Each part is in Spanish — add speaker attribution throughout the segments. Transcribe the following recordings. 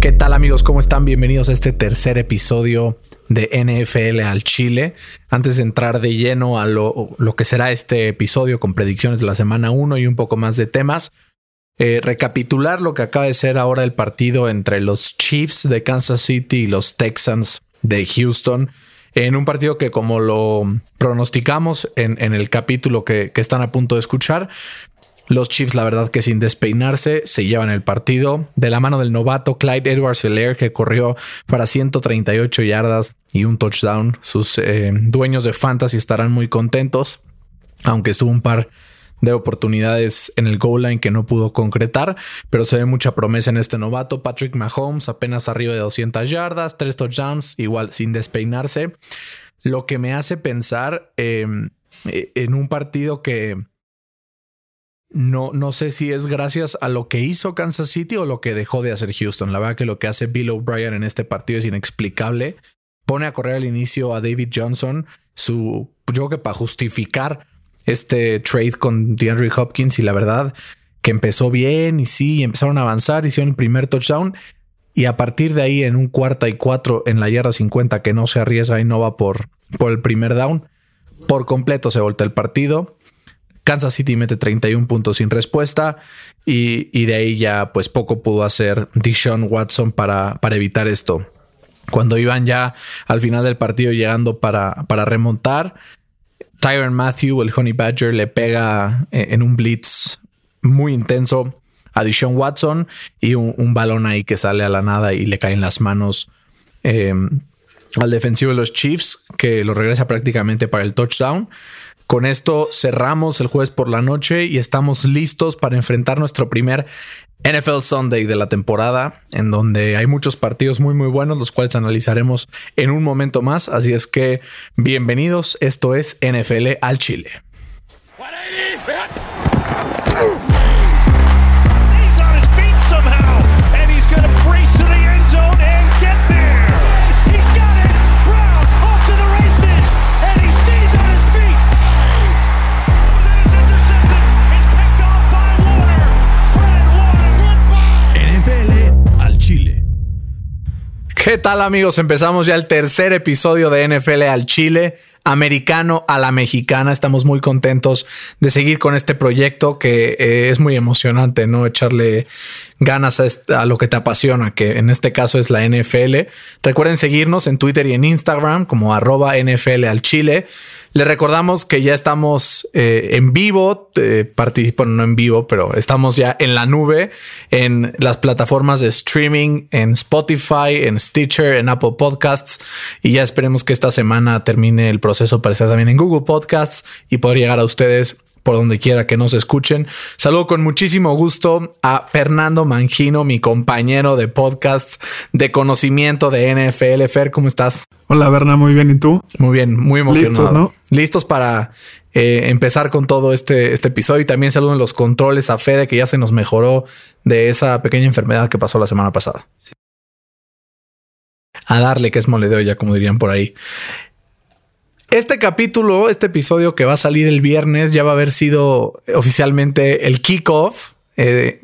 Speaker 1: ¿Qué tal amigos? ¿Cómo están? Bienvenidos a este tercer episodio de NFL al Chile. Antes de entrar de lleno a lo, que será este episodio con predicciones de la semana 1 y un poco más de temas, eh, recapitular lo que acaba de ser ahora el partido entre los Chiefs de Kansas City y los Texans de Houston. En un partido que como lo pronosticamos en, el capítulo que, que están a punto de escuchar, los Chiefs, la verdad que sin despeinarse, se llevan el partido de la mano del novato Clyde Edwards Hilaire, que corrió para 138 yardas y un touchdown. Sus eh, dueños de fantasy estarán muy contentos, aunque estuvo un par de oportunidades en el goal line que no pudo concretar, pero se ve mucha promesa en este novato. Patrick Mahomes apenas arriba de 200 yardas, tres touchdowns, igual sin despeinarse. Lo que me hace pensar em, eh, en un partido que no, no sé si es gracias a lo que hizo Kansas City o lo que dejó de hacer Houston. La verdad que lo que hace Bill O'Brien en este partido es inexplicable. Pone a correr al inicio a David Johnson, su, yo creo que para justificar este trade con DeAndre Hopkins y la verdad que empezó bien y sí, empezaron a avanzar, hicieron el primer touchdown y a partir de ahí en un cuarta y cuatro en la yarda 50 que no se arriesga y no va por, por el primer down, por completo se voltea el partido Kansas City mete 31 puntos sin respuesta y, de ahí ya pues poco pudo hacer Deshaun Watson para, evitar esto. Cuando iban ya al final del partido llegando para, remontar, Tyron Matthew, el Honey Badger, le pega eh, en un blitz muy intenso a Deshaun Watson y un, balón ahí que sale a la nada y le cae en las manos eh, al defensivo de los Chiefs, que lo regresa prácticamente para el touchdown. Con esto cerramos el jueves por la noche y estamos listos para enfrentar nuestro primer NFL Sunday de la temporada, en donde hay muchos partidos muy muy buenos, los cuales analizaremos en un momento más. Así es que bienvenidos, esto es NFL al Chile. ¿Qué tal amigos? Empezamos ya el tercer episodio de NFL al Chile, americano a la mexicana. Estamos muy contentos de seguir con este proyecto que eh, es muy emocionante, ¿no? Echarle ganas a, lo que te apasiona, que en este caso es la NFL. Recuerden seguirnos en Twitter y en Instagram como arroba NFL al Chile. Les recordamos que ya estamos eh, en vivo, eh, participan no en vivo, pero estamos ya en la nube, en las plataformas de streaming, en Spotify, en Stitcher, en Apple Podcasts y ya esperemos que esta semana termine el proceso para estar también en Google Podcasts y poder llegar a ustedes por donde quiera que nos escuchen. Saludo con muchísimo gusto a Fernando Mangino, mi compañero de podcast de conocimiento de NFL. Fer, ¿cómo estás?
Speaker 2: Hola, Berna, muy bien. ¿Y tú?
Speaker 1: Muy bien, muy emocionado. Listos, ¿no? Listos para eh, empezar con todo este, este episodio. Y también saludo en los controles a Fede, que ya se nos mejoró de esa pequeña enfermedad que pasó la semana pasada. A darle que es moledeo ya, como dirían por ahí. Este capítulo, este episodio que va a salir el viernes, ya va a haber sido oficialmente el kickoff. Eh,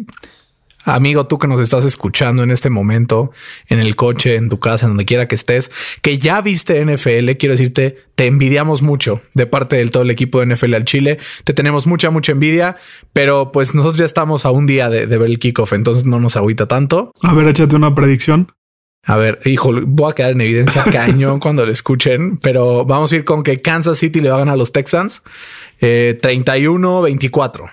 Speaker 1: amigo, tú que nos estás escuchando en este momento, en el coche, en tu casa, en donde quiera que estés, que ya viste NFL, quiero decirte, te envidiamos mucho de parte del todo el equipo de NFL al Chile. Te tenemos mucha, mucha envidia, pero pues nosotros ya estamos a un día de, de ver el kickoff, entonces no nos agüita tanto.
Speaker 2: A ver, échate una predicción.
Speaker 1: A ver, hijo, voy a quedar en evidencia cañón cuando lo escuchen, pero vamos a ir con que Kansas City le va a ganar a los Texans. 31-24.
Speaker 2: Eh,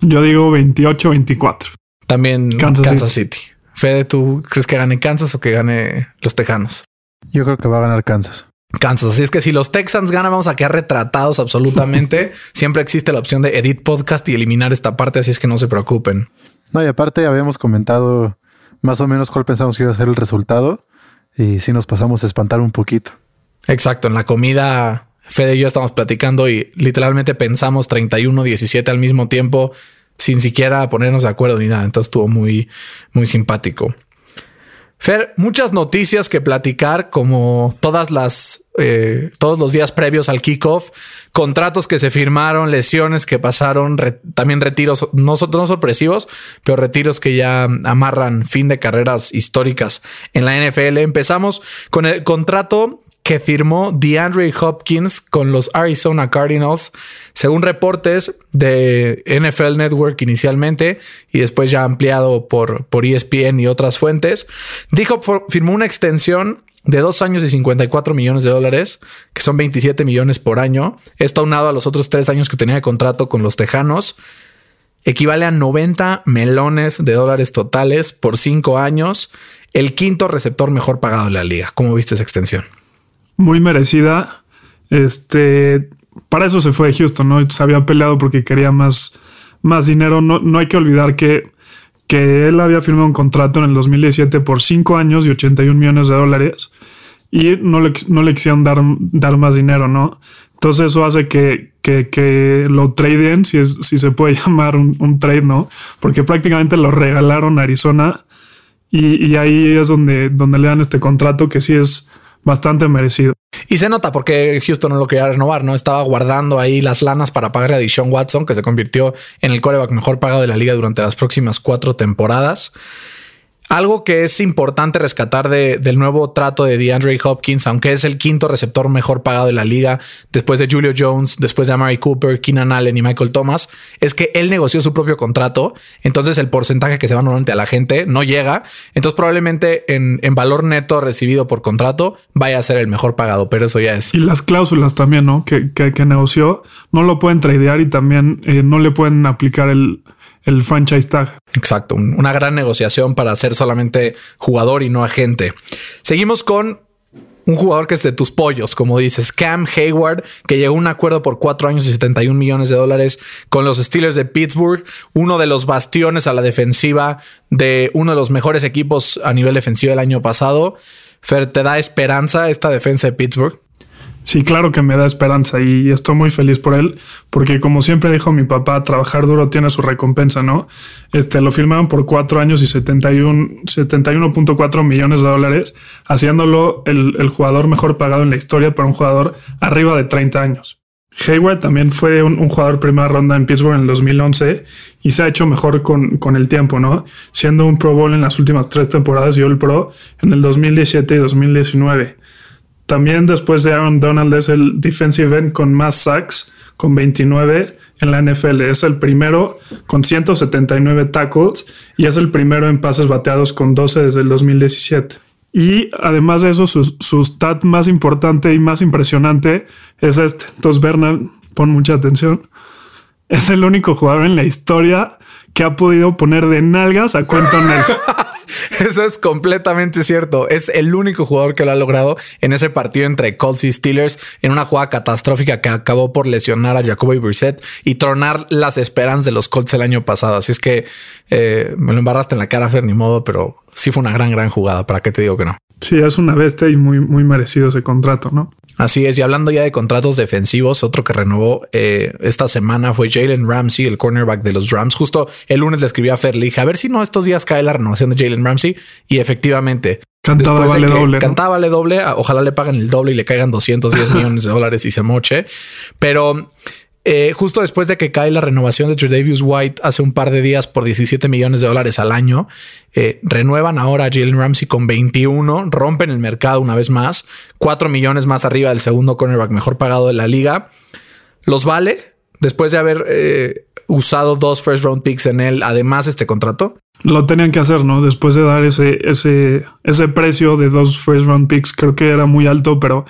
Speaker 2: Yo digo 28-24.
Speaker 1: También Kansas, City. Fede, ¿tú crees que gane Kansas o que gane los Tejanos?
Speaker 3: Yo creo que va a ganar Kansas.
Speaker 1: Kansas. Así es que si los Texans ganan, vamos a quedar retratados absolutamente. Siempre existe la opción de edit podcast y eliminar esta parte, así es que no se preocupen.
Speaker 3: No, y aparte habíamos comentado más o menos cuál pensamos que iba a ser el resultado y si nos pasamos a espantar un poquito.
Speaker 1: Exacto, en la comida Fede y yo estamos platicando y literalmente pensamos 31-17 al mismo tiempo sin siquiera ponernos de acuerdo ni nada, entonces estuvo muy muy simpático. Fer, muchas noticias que platicar, como todas las, eh, todos los días previos al kickoff, contratos que se firmaron, lesiones que pasaron, también retiros, no, no sorpresivos, pero retiros que ya amarran fin de carreras históricas en la NFL. Empezamos con el contrato que firmó DeAndre Hopkins con los Arizona Cardinals, según reportes de NFL Network inicialmente y después ya ampliado por, por ESPN y otras fuentes. Dijo firmó una extensión de dos años y 54 millones de dólares, que son 27 millones por año. Esto aunado a los otros tres años que tenía de contrato con los Tejanos, equivale a 90 melones de dólares totales por cinco años, el quinto receptor mejor pagado de la liga. ¿Cómo viste esa extensión?
Speaker 2: Muy merecida. Este, para eso se fue de Houston, ¿no? Se había peleado porque quería más, más dinero. No, no hay que olvidar que, que él había firmado un contrato en el 2017 por 5 años y 81 millones de dólares y no le, no le quisieron dar, dar más dinero, ¿no? Entonces eso hace que, que, que lo traden, si, es, si se puede llamar un, un, trade, ¿no? Porque prácticamente lo regalaron a Arizona y, y ahí es donde, donde le dan este contrato que sí es bastante merecido.
Speaker 1: Y se nota porque Houston no lo quería renovar, ¿no? Estaba guardando ahí las lanas para pagarle a Deshaun Watson, que se convirtió en el coreback mejor pagado de la liga durante las próximas cuatro temporadas. Algo que es importante rescatar del nuevo trato de DeAndre Hopkins, aunque es el quinto receptor mejor pagado de la liga, después de Julio Jones, después de Amari Cooper, Keenan Allen y Michael Thomas, es que él negoció su propio contrato. Entonces el porcentaje que se va normalmente a la gente no llega. Entonces probablemente en, valor neto recibido por contrato vaya a ser el mejor pagado, pero eso ya es.
Speaker 2: Y las cláusulas también, ¿no? Que, que, negoció, no lo pueden tradear y también eh, no le pueden aplicar el el franchise tag.
Speaker 1: Exacto, una gran negociación para ser solamente jugador y no agente. Seguimos con un jugador que es de tus pollos, como dices, Cam Hayward, que llegó a un acuerdo por cuatro años y 71 millones de dólares con los Steelers de Pittsburgh, uno de los bastiones a la defensiva de uno de los mejores equipos a nivel defensivo el año pasado. Fer, ¿te da esperanza esta defensa de Pittsburgh?
Speaker 2: Sí, claro que me da esperanza y estoy muy feliz por él, porque como siempre dijo mi papá, trabajar duro tiene su recompensa, ¿no? Este lo firmaron por cuatro años y 71.4 millones de dólares, haciéndolo el, jugador mejor pagado en la historia para un jugador arriba de 30 años. Hayward también fue un, jugador primera ronda en Pittsburgh en el 2011 y se ha hecho mejor con, con, el tiempo, ¿no? Siendo un Pro Bowl en las últimas tres temporadas y el Pro en el 2017 y 2019. También después de Aaron Donald es el defensive end con más sacks, con 29 en la NFL. Es el primero con 179 tackles y es el primero en pases bateados con 12 desde el 2017. Y además de eso, su, su stat más importante y más impresionante es este. Entonces, Bernard, pon mucha atención. Es el único jugador en la historia que ha podido poner de nalgas a Quentin Nelson.
Speaker 1: Eso es completamente cierto. Es el único jugador que lo ha logrado en ese partido entre Colts y Steelers en una jugada catastrófica que acabó por lesionar a Jacoby Brissett y tronar las esperanzas de los Colts el año pasado. Así es que eh, me lo embarraste en la cara, Fer, ni modo, pero sí fue una gran, gran jugada. ¿Para qué te digo que no?
Speaker 2: Sí, es una bestia y muy, muy merecido ese contrato, ¿no?
Speaker 1: Así es, y hablando ya de contratos defensivos, otro que renovó eh, esta semana fue Jalen Ramsey, el cornerback de los Rams. Justo el lunes le escribí a Ferli, a ver si no estos días cae la renovación de Jalen Ramsey. Y efectivamente,
Speaker 2: cantaba vale doble.
Speaker 1: Cantaba vale doble, ojalá le paguen el doble y le caigan 210 millones de dólares y se moche. Pero eh, justo después de que cae la renovación de Tredavious White hace un par de días por 17 millones de dólares al año, eh, renuevan ahora a Jalen Ramsey con 21, rompen el mercado una vez más, 4 millones más arriba del segundo cornerback mejor pagado de la liga. ¿Los vale después de haber eh, usado dos first round picks en él, además este contrato?
Speaker 2: Lo tenían que hacer, ¿no? Después de dar ese, ese, ese precio de dos first round picks, creo que era muy alto, pero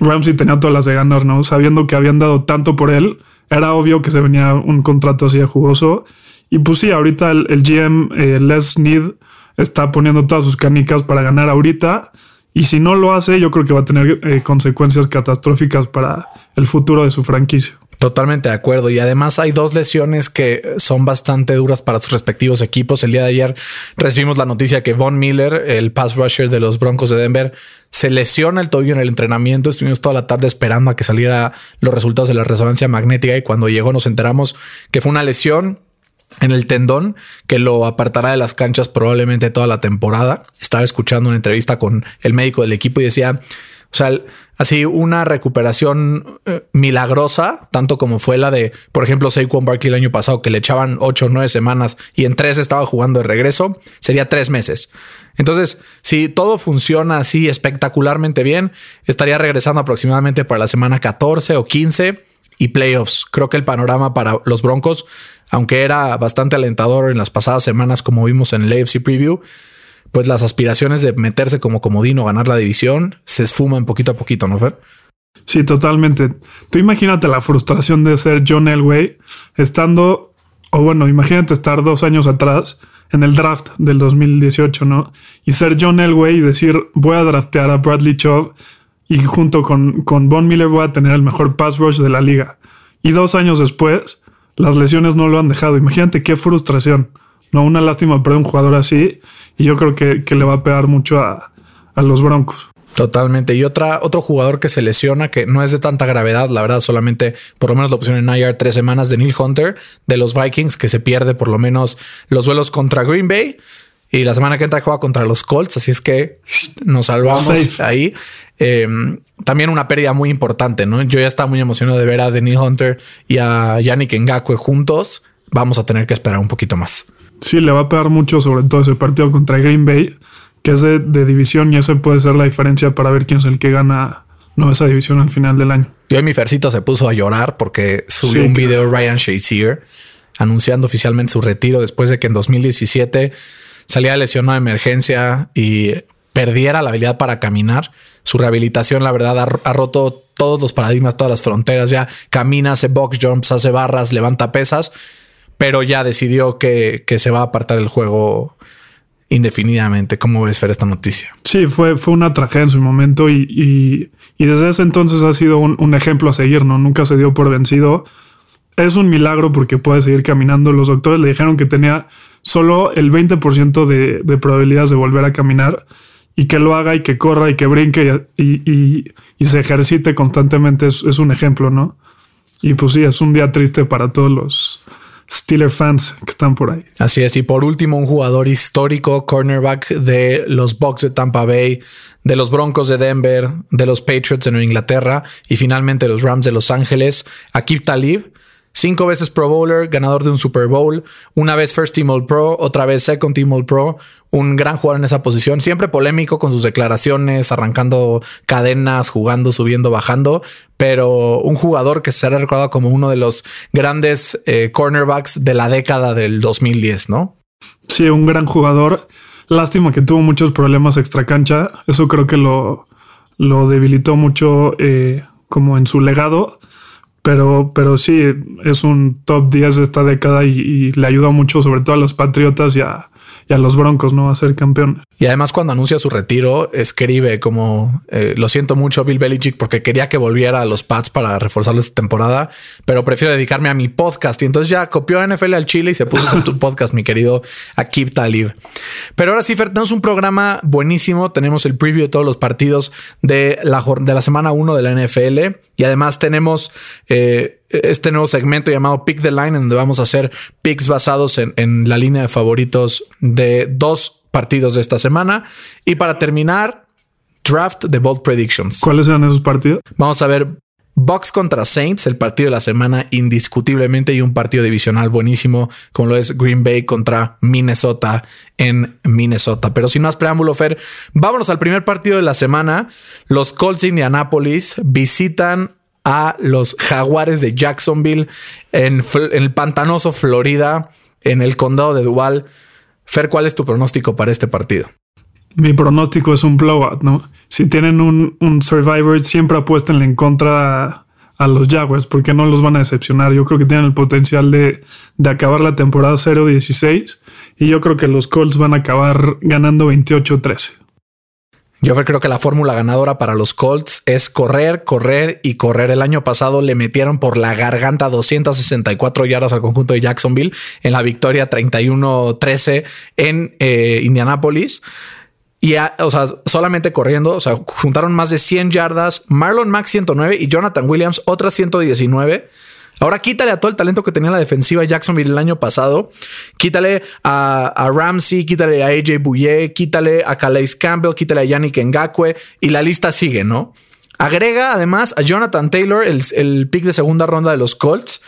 Speaker 2: Ramsey tenía todas las de ganar, ¿no? Sabiendo que habían dado tanto por él, era obvio que se venía un contrato así de jugoso. Y pues sí, ahorita el, GM eh, Les Need está poniendo todas sus canicas para ganar ahorita. Y si no lo hace, yo creo que va a tener eh, consecuencias catastróficas para el futuro de su franquicia.
Speaker 1: Totalmente de acuerdo. Y además hay dos lesiones que son bastante duras para sus respectivos equipos. El día de ayer recibimos la noticia que Von Miller, el pass rusher de los Broncos de Denver, se lesiona el tobillo en el entrenamiento. Estuvimos toda la tarde esperando a que saliera los resultados de la resonancia magnética y cuando llegó nos enteramos que fue una lesión en el tendón que lo apartará de las canchas probablemente toda la temporada. Estaba escuchando una entrevista con el médico del equipo y decía, o sea, así una recuperación eh, milagrosa, tanto como fue la de, por ejemplo, Saquon Barkley el año pasado, que le echaban ocho o nueve semanas y en tres estaba jugando de regreso, sería tres meses. Entonces, si todo funciona así espectacularmente bien, estaría regresando aproximadamente para la semana 14 o 15 y playoffs. Creo que el panorama para los Broncos, aunque era bastante alentador en las pasadas semanas, como vimos en el AFC Preview, pues las aspiraciones de meterse como comodino, ganar la división, se esfuman poquito a poquito, ¿no, Fer?
Speaker 2: Sí, totalmente. Tú imagínate la frustración de ser John Elway estando, o bueno, imagínate estar dos años atrás en el draft del 2018, ¿no? Y ser John Elway y decir, voy a draftear a Bradley Chubb y junto con, con Von Miller voy a tener el mejor pass rush de la liga. Y dos años después, las lesiones no lo han dejado. Imagínate qué frustración. No, una lástima perder un jugador así. Y yo creo que, le va a pegar mucho a, a los Broncos.
Speaker 1: Totalmente. Y otra, otro jugador que se lesiona, que no es de tanta gravedad, la verdad, solamente por lo menos la opción en IR tres semanas de Neil Hunter de los Vikings, que se pierde por lo menos los duelos contra Green Bay. Y la semana que entra juega contra los Colts, así es que nos salvamos ahí. Em, también una pérdida muy importante, ¿no? Yo ya estaba muy emocionado de ver a Neil Hunter y a Yannick Ngakwe juntos. Vamos a tener que esperar un poquito más.
Speaker 2: Sí, le va a pegar mucho, sobre todo ese partido contra Green Bay que es de, división y ese puede ser la diferencia para ver quién es el que gana no esa división al final del año.
Speaker 1: Y hoy mi Fercito se puso a llorar porque subió un video Ryan Shazier anunciando oficialmente su retiro después de que en 2017 salía lesionado de emergencia y perdiera la habilidad para caminar. Su rehabilitación, la verdad, ha, roto todos los paradigmas, todas las fronteras. Ya camina, hace box jumps, hace barras, levanta pesas, pero ya decidió que, que se va a apartar del juego indefinidamente. ¿Cómo ves, Fer, esta noticia?
Speaker 2: Sí, fue, fue una tragedia en su momento y, desde ese entonces ha sido un, ejemplo a seguir, ¿no? Nunca se dio por vencido. Es un milagro porque puede seguir caminando. Los doctores le dijeron que tenía solo el 20% de, de probabilidades de volver a caminar y que lo haga y que corra y que brinque y, se ejercite constantemente es un ejemplo, ¿no? Y pues sí, es un día triste para todos los, Steeler fans que están por ahí.
Speaker 1: Así es. Y por último, un jugador histórico, cornerback de los Bucks de Tampa Bay, de los Broncos de Denver, de los Patriots de Nueva Inglaterra y finalmente los Rams de Los Ángeles, Akib Talib. Cinco veces Pro Bowler, ganador de un Super Bowl, una vez First Team All Pro, otra vez Second Team All Pro, un gran jugador en esa posición, siempre polémico con sus declaraciones, arrancando cadenas, jugando, subiendo, bajando, pero un jugador que será recordado como uno de los grandes eh, cornerbacks de la década del 2010, ¿no?
Speaker 2: Sí, un gran jugador. Lástima que tuvo muchos problemas extra cancha. Eso creo que lo, lo debilitó mucho eh, como en su legado pero, pero sí, es un top 10 de esta década y, le ayuda mucho, sobre todo a los Patriotas y a, y a los Broncos, ¿no? A ser campeón.
Speaker 1: Y además cuando anuncia su retiro, escribe como, eh, lo siento mucho Bill Belichick porque quería que volviera a los Pats para reforzarlo esta temporada, pero prefiero dedicarme a mi podcast. Y entonces ya copió a NFL al Chile y se puso a tu podcast, mi querido Akib Talib. Pero ahora sí, Fer, tenemos un programa buenísimo. Tenemos el preview de todos los partidos de la, de la semana 1 de la NFL y además tenemos... Eh, este nuevo segmento llamado Pick the Line, en donde vamos a hacer picks basados en, la línea de favoritos de dos partidos de esta semana. Y para terminar, draft de Bold Predictions.
Speaker 2: ¿Cuáles eran esos partidos?
Speaker 1: Vamos a ver Bucks contra Saints, el partido de la semana indiscutiblemente y un partido divisional buenísimo como lo es Green Bay contra Minnesota en Minnesota. Pero sin más preámbulo, Fer, vámonos al primer partido de la semana. Los Colts de Indianapolis visitan a los Jaguares de Jacksonville en, el pantanoso Florida, en el condado de Duval. Fer, ¿cuál es tu pronóstico para este partido?
Speaker 2: Mi pronóstico es un blowout, ¿no? Si tienen un, Survivor, siempre apuesten en contra a, los Jaguars, porque no los van a decepcionar. Yo creo que tienen el potencial de, de acabar la temporada 0-16 y yo creo que los Colts van a acabar ganando 28-13.
Speaker 1: Yo creo que la fórmula ganadora para los Colts es correr, correr y correr. El año pasado le metieron por la garganta 264 yardas al conjunto de Jacksonville en la victoria 31-13 en eh, Indianápolis. Y, o sea, solamente corriendo, o sea, juntaron más de 100 yardas, Marlon Max 109 y Jonathan Williams otras 119 Ahora quítale a todo el talento que tenía la defensiva Jacksonville el año pasado. Quítale a, Ramsey, quítale a AJ Bouye, quítale a Calais Campbell, quítale a Yannick Ngakwe y la lista sigue, ¿no? Agrega además a Jonathan Taylor, el, el pick de segunda ronda de los Colts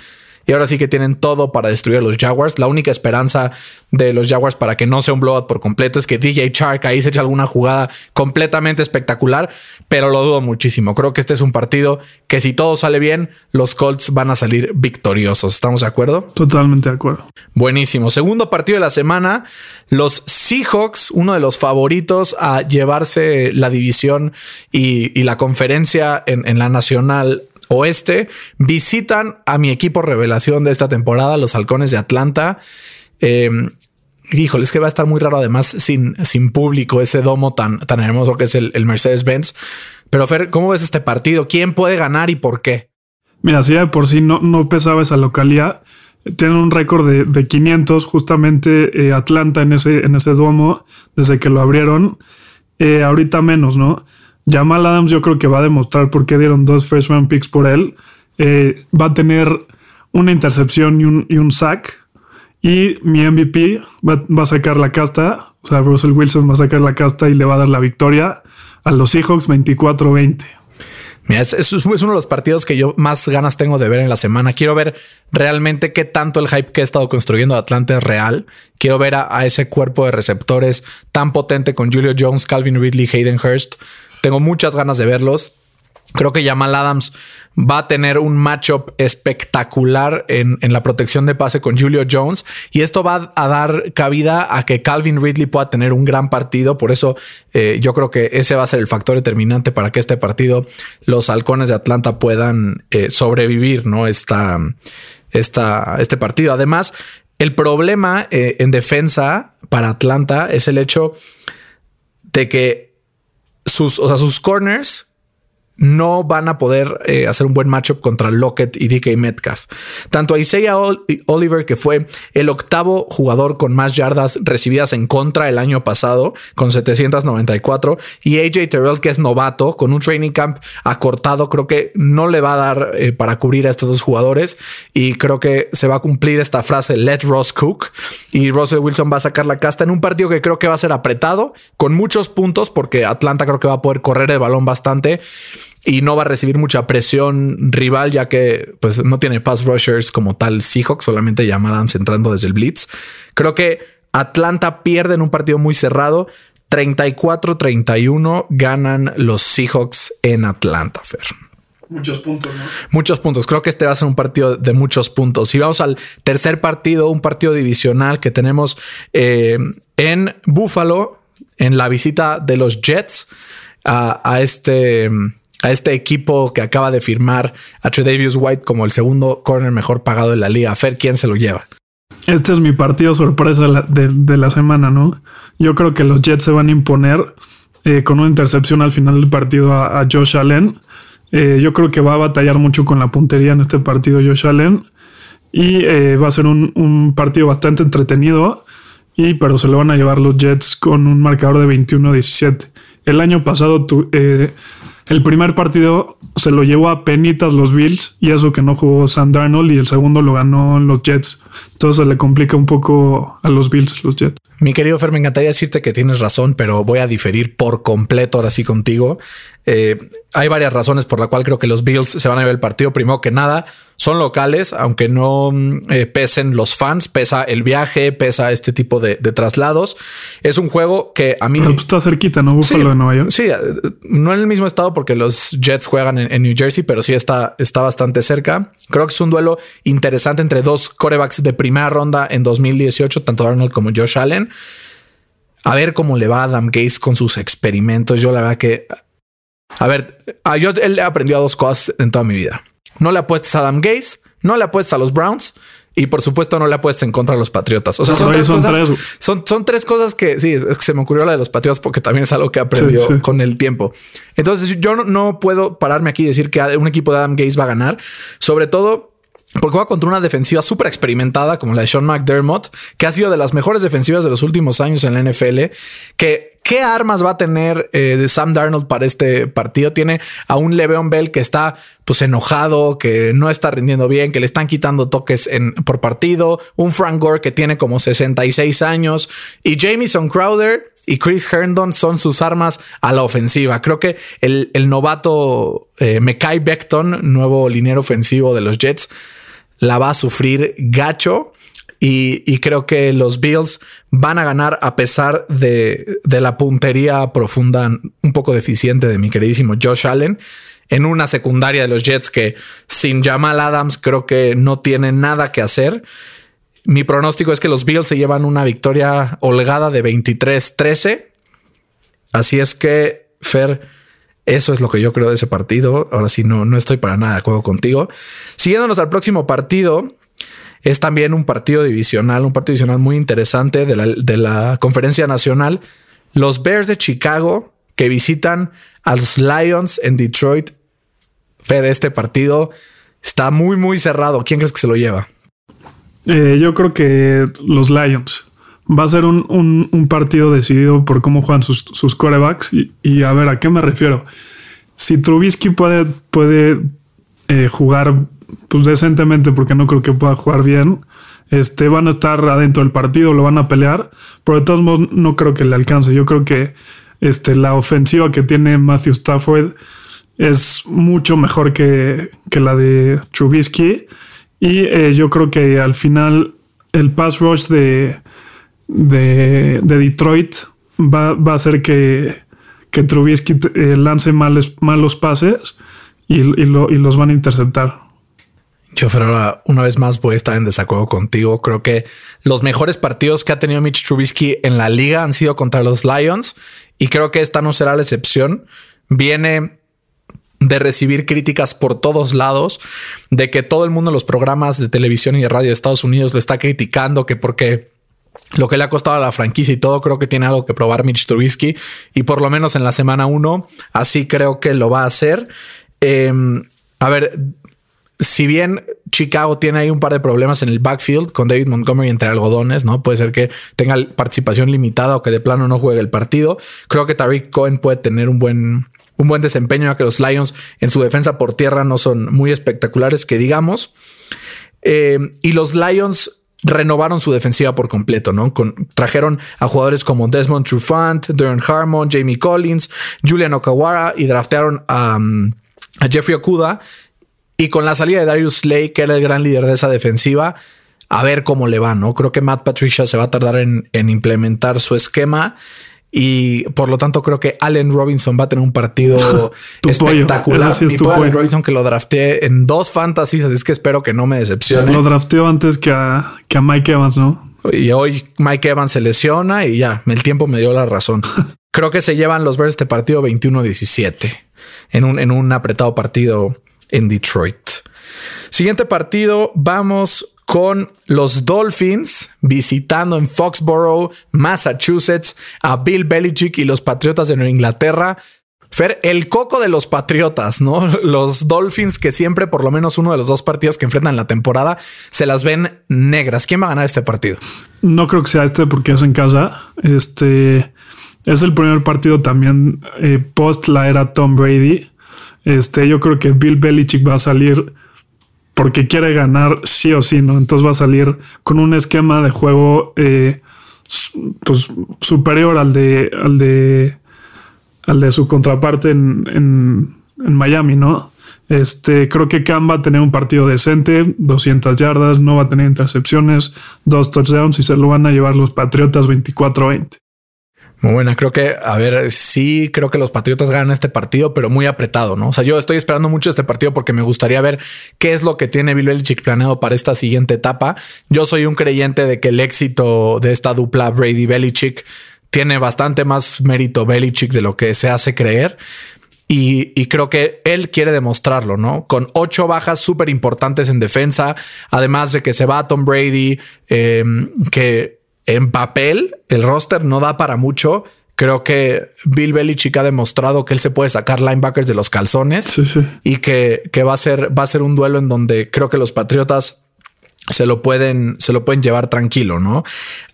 Speaker 1: y ahora sí que tienen todo para destruir a los Jaguars. La única esperanza de los Jaguars para que no sea un blowout por completo es que DJ Chark ahí se eche alguna jugada completamente espectacular, pero lo dudo muchísimo. Creo que este es un partido que si todo sale bien, los Colts van a salir victoriosos. ¿Estamos de acuerdo?
Speaker 2: Totalmente de acuerdo.
Speaker 1: Buenísimo. Segundo partido de la semana, los Seahawks, uno de los favoritos a llevarse la división y, la conferencia en, en la nacional oeste, visitan a mi equipo revelación de esta temporada, los Halcones de Atlanta. Eh, híjole, es que va a estar muy raro además sin, sin público, ese domo tan, tan hermoso que es el, Mercedes-Benz. Pero Fer, ¿cómo ves este partido? ¿Quién puede ganar y por qué?
Speaker 2: Mira, si ya de por sí no, no pesaba esa localidad, tienen un récord de, 500, justamente eh, Atlanta en ese, en ese domo, desde que lo abrieron. Eh, ahorita menos, ¿no? Jamal Adams yo creo que va a demostrar por qué dieron dos first round picks por él. Eh, va a tener una intercepción y un, y un sack. Y mi MVP va, a sacar la casta. O sea, Russell Wilson va a sacar la casta y le va a dar la victoria a los Seahawks 24-20.
Speaker 1: Mira, es, es, uno de los partidos que yo más ganas tengo de ver en la semana. Quiero ver realmente qué tanto el hype que he estado construyendo Atlanta es real. Quiero ver a ese cuerpo de receptores tan potente con Julio Jones, Calvin Ridley, Hayden Hurst. Tengo muchas ganas de verlos. Creo que Jamal Adams va a tener un matchup espectacular en, la protección de pase con Julio Jones y esto va a dar cabida a que Calvin Ridley pueda tener un gran partido. Por eso eh, yo creo que ese va a ser el factor determinante para que este partido los halcones de Atlanta puedan eh, sobrevivir, ¿no? Esta, esta, este partido. Además, el problema eh, en defensa para Atlanta es el hecho de que sus, o sea, sus corners no van a poder eh, hacer un buen matchup contra Lockett y DK Metcalf. Tanto Isaiah Oliver, que fue el octavo jugador con más yardas recibidas en contra el año pasado, con 794, y AJ Terrell, que es novato, con un training camp acortado, creo que no le va a dar eh, para cubrir a estos dos jugadores. Y creo que se va a cumplir esta frase, let Ross cook. Y Russell Wilson va a sacar la casta en un partido que creo que va a ser apretado, con muchos puntos, porque Atlanta creo que va a poder correr el balón bastante y no va a recibir mucha presión rival, ya que pues, no tiene pass rushers como tal Seahawks, solamente llama Adams entrando desde el blitz. Creo que Atlanta pierde en un partido muy cerrado. 34-31 ganan los Seahawks en Atlanta, Fer.
Speaker 2: Muchos puntos, ¿no?
Speaker 1: Muchos puntos. Creo que este va a ser un partido de muchos puntos. Y vamos al tercer partido, un partido divisional que tenemos eh, en Buffalo, en la visita de los Jets a este a este equipo que acaba de firmar a Tredavious White como el segundo corner mejor pagado de la liga. Fer, ¿quién se lo lleva?
Speaker 2: Este es mi partido sorpresa de, la semana, ¿no? Yo creo que los Jets se van a imponer eh, con una intercepción al final del partido a, Josh Allen. Eh, yo creo que va a batallar mucho con la puntería en este partido Josh Allen. Y eh, va a ser un, partido bastante entretenido. Y, pero se lo van a llevar los Jets con un marcador de 21-17. El año pasado tu, el primer partido se lo llevó a penitas los Bills y eso que no jugó Sam Darnold y el segundo lo ganó los Jets. Entonces le complica un poco a los Bills los Jets.
Speaker 1: Mi querido Fer, me encantaría decirte que tienes razón, pero voy a diferir por completo ahora sí contigo. Eh, hay varias razones por la cual creo que los Bills se van a ver el partido. Primero que nada, son locales, aunque no mm, eh, pesen los fans, pesa el viaje, pesa este tipo de, traslados. Es un juego que a mí...
Speaker 2: Pero pues, está cerquita, ¿no? Buffalo de Nueva York.
Speaker 1: Sí, eh, no en el mismo estado porque los Jets juegan en, New Jersey, pero sí está, está bastante cerca. Creo que es un duelo interesante entre dos corebacks de primera ronda en 2018, tanto Arnold como Josh Allen. A ver cómo le va a Adam Gaze con sus experimentos. Yo la verdad que a ver, yo él aprendió a dos cosas en toda mi vida. No le apuestas a Adam Gaze, no le apuestas a los Browns y por supuesto no le apuestas en contra de los Patriotas. O sea, son, tres, cosas, Son, tres cosas que sí, es que se me ocurrió la de los Patriotas porque también es algo que aprendió con el tiempo. Entonces yo no, puedo pararme aquí y decir que un equipo de Adam Gaze va a ganar, sobre todo porque va contra una defensiva súper experimentada como la de Sean McDermott, que ha sido de las mejores defensivas de los últimos años en la NFL, que ¿Qué armas va a tener eh, Sam Darnold para este partido? Tiene a un Le'Veon Bell que está pues enojado, que no está rindiendo bien, que le están quitando toques en, por partido, un Frank Gore que tiene como 66 años y Jamison Crowder y Chris Herndon son sus armas a la ofensiva. Creo que el, novato eh, Mekai Beckton, nuevo liniero ofensivo de los Jets, la va a sufrir gacho. Y, creo que los Bills van a ganar a pesar de, la puntería profunda, un poco deficiente de mi queridísimo Josh Allen. En una secundaria de los Jets que sin Jamal Adams creo que no tiene nada que hacer. Mi pronóstico es que los Bills se llevan una victoria holgada de 23-13. Así es que, Fer, eso es lo que yo creo de ese partido. Ahora sí, no, no estoy para nada de acuerdo contigo. Siguiéndonos al próximo partido, es también un partido divisional, un partido divisional muy interesante de la, de la conferencia nacional. Los Bears de Chicago que visitan a los Lions en Detroit. Fer, este partido está muy, muy cerrado. ¿Quién crees que se lo lleva?
Speaker 2: Eh, yo creo que los Lions. Va a ser un, partido decidido por cómo juegan sus, sus corebacks. Y, a ver, ¿a qué me refiero? Si Trubisky puede, puede eh, jugar pues decentemente, porque no creo que pueda jugar bien, este, van a estar adentro del partido, lo van a pelear, pero de todos modos no creo que le alcance. Yo creo que este, la ofensiva que tiene Matthew Stafford es mucho mejor que, que la de Trubisky. Y eh, yo creo que al final el pass rush de, de, Detroit va, a hacer que, que Trubisky eh, lance males, malos pases y, los van a interceptar.
Speaker 1: Yo, pero una vez más voy a estar en desacuerdo contigo. Creo que los mejores partidos que ha tenido Mitch Trubisky en la liga han sido contra los Lions y creo que esta no será la excepción. Viene de recibir críticas por todos lados, de que todo el mundo en los programas de televisión y de radio de Estados Unidos le está criticando que porque lo que le ha costado a la franquicia y todo, creo que tiene algo que probar Mitch Trubisky y por lo menos en la semana uno, así creo que lo va a hacer. Em, a ver, si bien Chicago tiene ahí un par de problemas en el backfield con David Montgomery entre algodones, ¿no? Puede ser que tenga participación limitada o que de plano no juegue el partido. Creo que Tariq Cohen puede tener un buen un buen desempeño, ya que los Lions en su defensa por tierra no son muy espectaculares, que digamos. Eh, y los Lions renovaron su defensiva por completo, ¿no? trajeron a jugadores como Desmond Trufant, Darren Harmon, Jamie Collins, Julian Okawara y draftearon a, Jeffrey Okuda. Y con la salida de Darius Slay, que era el gran líder de esa defensiva, a ver cómo le va, ¿no? Creo que Matt Patricia se va a tardar en, en implementar su esquema y por lo tanto creo que Allen Robinson va a tener un partido espectacular. Sí Allen Robinson que lo drafté en dos fantasies, así es que espero que no me decepcione.
Speaker 2: Lo drafteó antes que a, que a Mike Evans, ¿no?
Speaker 1: Y hoy Mike Evans se lesiona y ya, el tiempo me dio la razón. creo que se llevan los Bears este partido 21-17 en un, en un apretado partido en Detroit. Siguiente partido, vamos con los Dolphins visitando en Foxborough, Massachusetts, a Bill Belichick y los Patriotas de Nueva Inglaterra. Fer, el coco de los Patriotas, ¿no? Los Dolphins que siempre, por lo menos uno de los dos partidos que enfrentan la temporada, se las ven negras. ¿Quién va a ganar este partido?
Speaker 2: No creo que sea este porque es en casa. Este es el primer partido también eh, post la era Tom Brady. Este, yo creo que Bill Belichick va a salir porque quiere ganar sí o sí, ¿no? Entonces va a salir con un esquema de juego eh, pues, superior al de, al de, al de su contraparte en, Miami, ¿no? Este, creo que Cam va a tener un partido decente, 200 yardas, no va a tener intercepciones, dos touchdowns y se lo van a llevar los Patriotas 24-20.
Speaker 1: Muy buena, creo que, a ver, sí creo que los Patriotas ganan este partido, pero muy apretado, ¿no? O sea, yo estoy esperando mucho este partido porque me gustaría ver qué es lo que tiene Bill Belichick planeado para esta siguiente etapa. Yo soy un creyente de que el éxito de esta dupla Brady-Belichick tiene bastante más mérito Belichick de lo que se hace creer. Y, creo que él quiere demostrarlo, ¿no? Con ocho bajas súper importantes en defensa, además de que se va a Tom Brady, eh, que en papel el roster no da para mucho. Creo que Bill Belichick ha demostrado que él se puede sacar linebackers de los calzones y que, va, a ser, va a ser un duelo en donde creo que los Patriotas se lo pueden, se lo pueden llevar tranquilo, ¿no?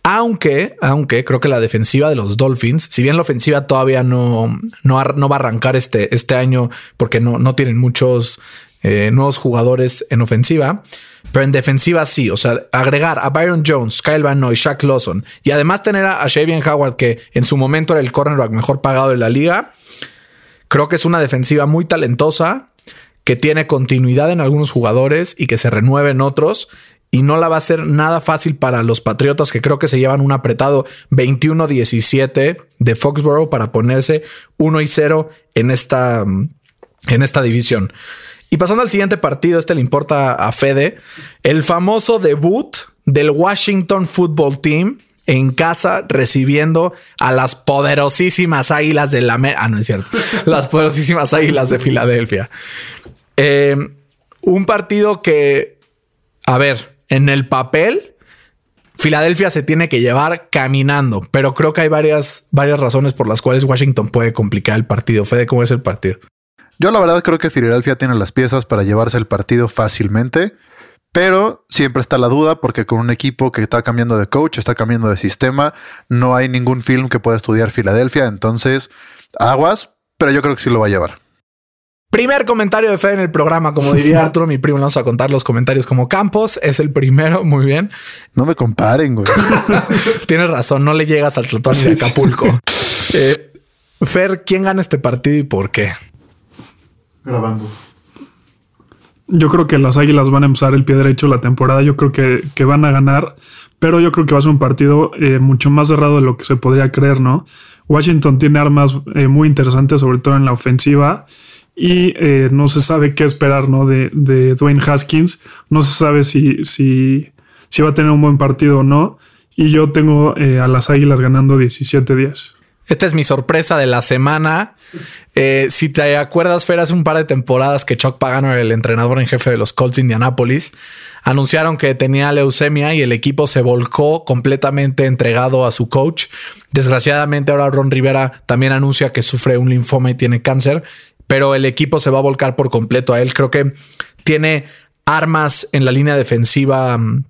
Speaker 1: Aunque, aunque creo que la defensiva de los Dolphins, si bien la ofensiva todavía no, no, no va a arrancar este, este año porque no, no tienen muchos eh, nuevos jugadores en ofensiva, pero en defensiva sí. O sea, agregar a Byron Jones, Kyle Van Noy, Shaq Lawson y además tener a, a Howard, que en su momento era el cornerback mejor pagado de la liga, creo que es una defensiva muy talentosa que tiene continuidad en algunos jugadores y que se renueve en otros y no la va a ser nada fácil para los Patriotas que creo que se llevan un apretado 21-17 de Foxborough para ponerse 1 y 0 en esta, en esta división. Y pasando al siguiente partido, este le importa a Fede, el famoso debut del Washington Football Team en casa recibiendo a las poderosísimas águilas de la... Ah, no es cierto. las poderosísimas águilas de Filadelfia. Eh, un partido que, a ver, en el papel, Filadelfia se tiene que llevar caminando, pero creo que hay varias, varias razones por las cuales Washington puede complicar el partido. Fede, ¿cómo es el partido?
Speaker 3: Yo la verdad creo que Filadelfia tiene las piezas para llevarse el partido fácilmente, pero siempre está la duda porque con un equipo que está cambiando de coach, está cambiando de sistema, no hay ningún film que pueda estudiar Filadelfia, entonces aguas, pero yo creo que sí lo va a llevar.
Speaker 1: Primer comentario de fe en el programa, como diría Arturo, mi primo. Vamos a contar los comentarios como Campos. Es el primero, muy bien.
Speaker 3: No me comparen, güey.
Speaker 1: Tienes razón, no le llegas al Tratón de Acapulco. Eh, Fer, ¿quién gana este partido y por qué?
Speaker 3: Grabando.
Speaker 2: Yo creo que las Águilas van a empezar el pie derecho la temporada. Yo creo que, que van a ganar, pero yo creo que va a ser un partido eh, mucho más cerrado de lo que se podría creer, ¿no? Washington tiene armas eh, muy interesantes, sobre todo en la ofensiva y eh, no se sabe qué esperar ¿no? de, de, Dwayne Haskins. No se sabe si, si, si, va a tener un buen partido o no. Y yo tengo eh, a las Águilas ganando 17-10.
Speaker 1: Esta es mi sorpresa de la semana. Eh, si te acuerdas, Fer, hace un par de temporadas que Chuck Pagano el entrenador en jefe de los Colts de Indianapolis, anunciaron que tenía leucemia y el equipo se volcó completamente entregado a su coach. Desgraciadamente, ahora Ron Rivera también anuncia que sufre un linfoma y tiene cáncer pero el equipo se va a volcar por completo a él. Creo que tiene armas en la línea defensiva. Mm,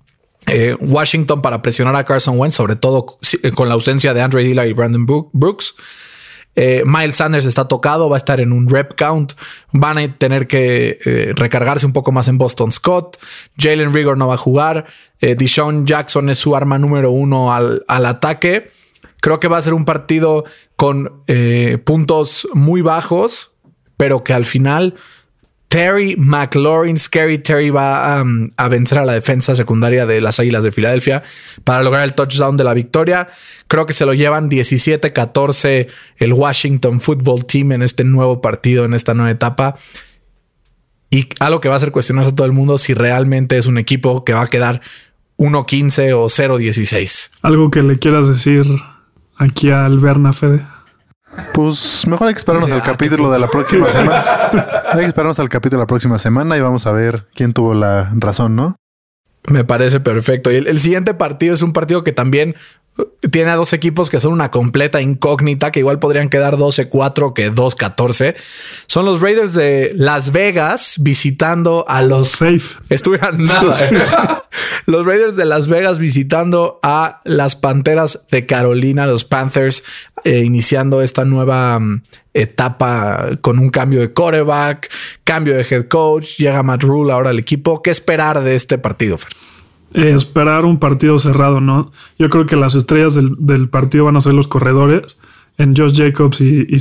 Speaker 1: eh, Washington para presionar a Carson Wentz, sobre todo eh, con la ausencia de Andre Dillard y Brandon Brooks. Eh, Miles Sanders está tocado, va a estar en un rep count. Van a tener que recargarse un poco más en Boston Scott. Jalen Rigor no va a jugar. Eh, Deshaun Jackson es su arma número uno al, al, ataque. Creo que va a ser un partido con puntos muy bajos pero que al final Terry McLaurin, Scary Terry va um, a vencer a la defensa secundaria de las Águilas de Filadelfia para lograr el touchdown de la victoria. Creo que se lo llevan 17-14 el Washington Football Team en este nuevo partido, en esta nueva etapa. Y algo que va a hacer cuestionarse a todo el mundo si realmente es un equipo que va a quedar 1-15 o 0-16.
Speaker 2: Algo que le quieras decir aquí al Berna Fede.
Speaker 3: Pues mejor hay que esperarnos al capítulo de la próxima semana. Hay que esperarnos al capítulo de la próxima semana y vamos a ver quién tuvo la razón, ¿no?
Speaker 1: Me parece perfecto. Y el, siguiente partido es un partido que también tiene a dos equipos que son una completa incógnita, que igual podrían quedar 12-4 que 2-14. Son los Raiders de Las Vegas visitando a los...
Speaker 2: Safe.
Speaker 1: Estuvieran nada. ¿eh? los Raiders de Las Vegas visitando a las Panteras de Carolina, los Panthers, eh, iniciando esta nueva mm, etapa con un cambio de quarterback, cambio de head coach, llega Matt Rule ahora al equipo. ¿Qué esperar de este partido, Fer?
Speaker 2: Esperar un partido cerrado, ¿no? Yo creo que las estrellas del, partido van a ser los corredores en Josh Jacobs y, y.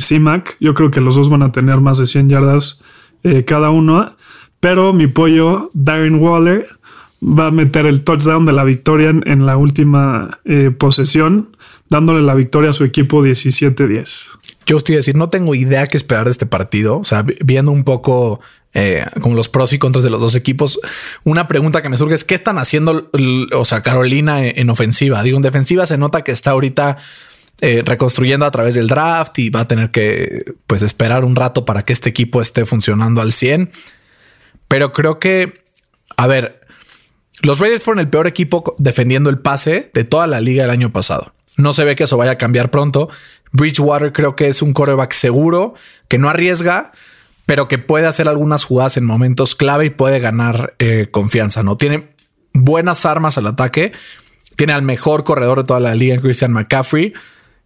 Speaker 2: Yo creo que los dos van a tener más de 100 yardas eh, cada uno. Pero mi pollo, Darren Waller, va a meter el touchdown de la victoria en, la última eh, posesión, dándole la victoria a su equipo 17-10.
Speaker 1: Yo estoy a decir, no tengo idea qué esperar de este partido. O sea, viendo un poco eh, como los pros y contras de los dos equipos. Una pregunta que me surge es qué están haciendo, o sea, Carolina en, ofensiva. Digo, en defensiva se nota que está ahorita eh, reconstruyendo a través del draft y va a tener que pues esperar un rato para que este equipo esté funcionando al 100. Pero creo que, a ver, los Raiders fueron el peor equipo defendiendo el pase de toda la liga el año pasado. No se ve que eso vaya a cambiar pronto. Bridgewater creo que es un coreback seguro, que no arriesga, pero que puede hacer algunas jugadas en momentos clave y puede ganar eh, confianza. No tiene buenas armas al ataque. Tiene al mejor corredor de toda la liga, Christian McCaffrey.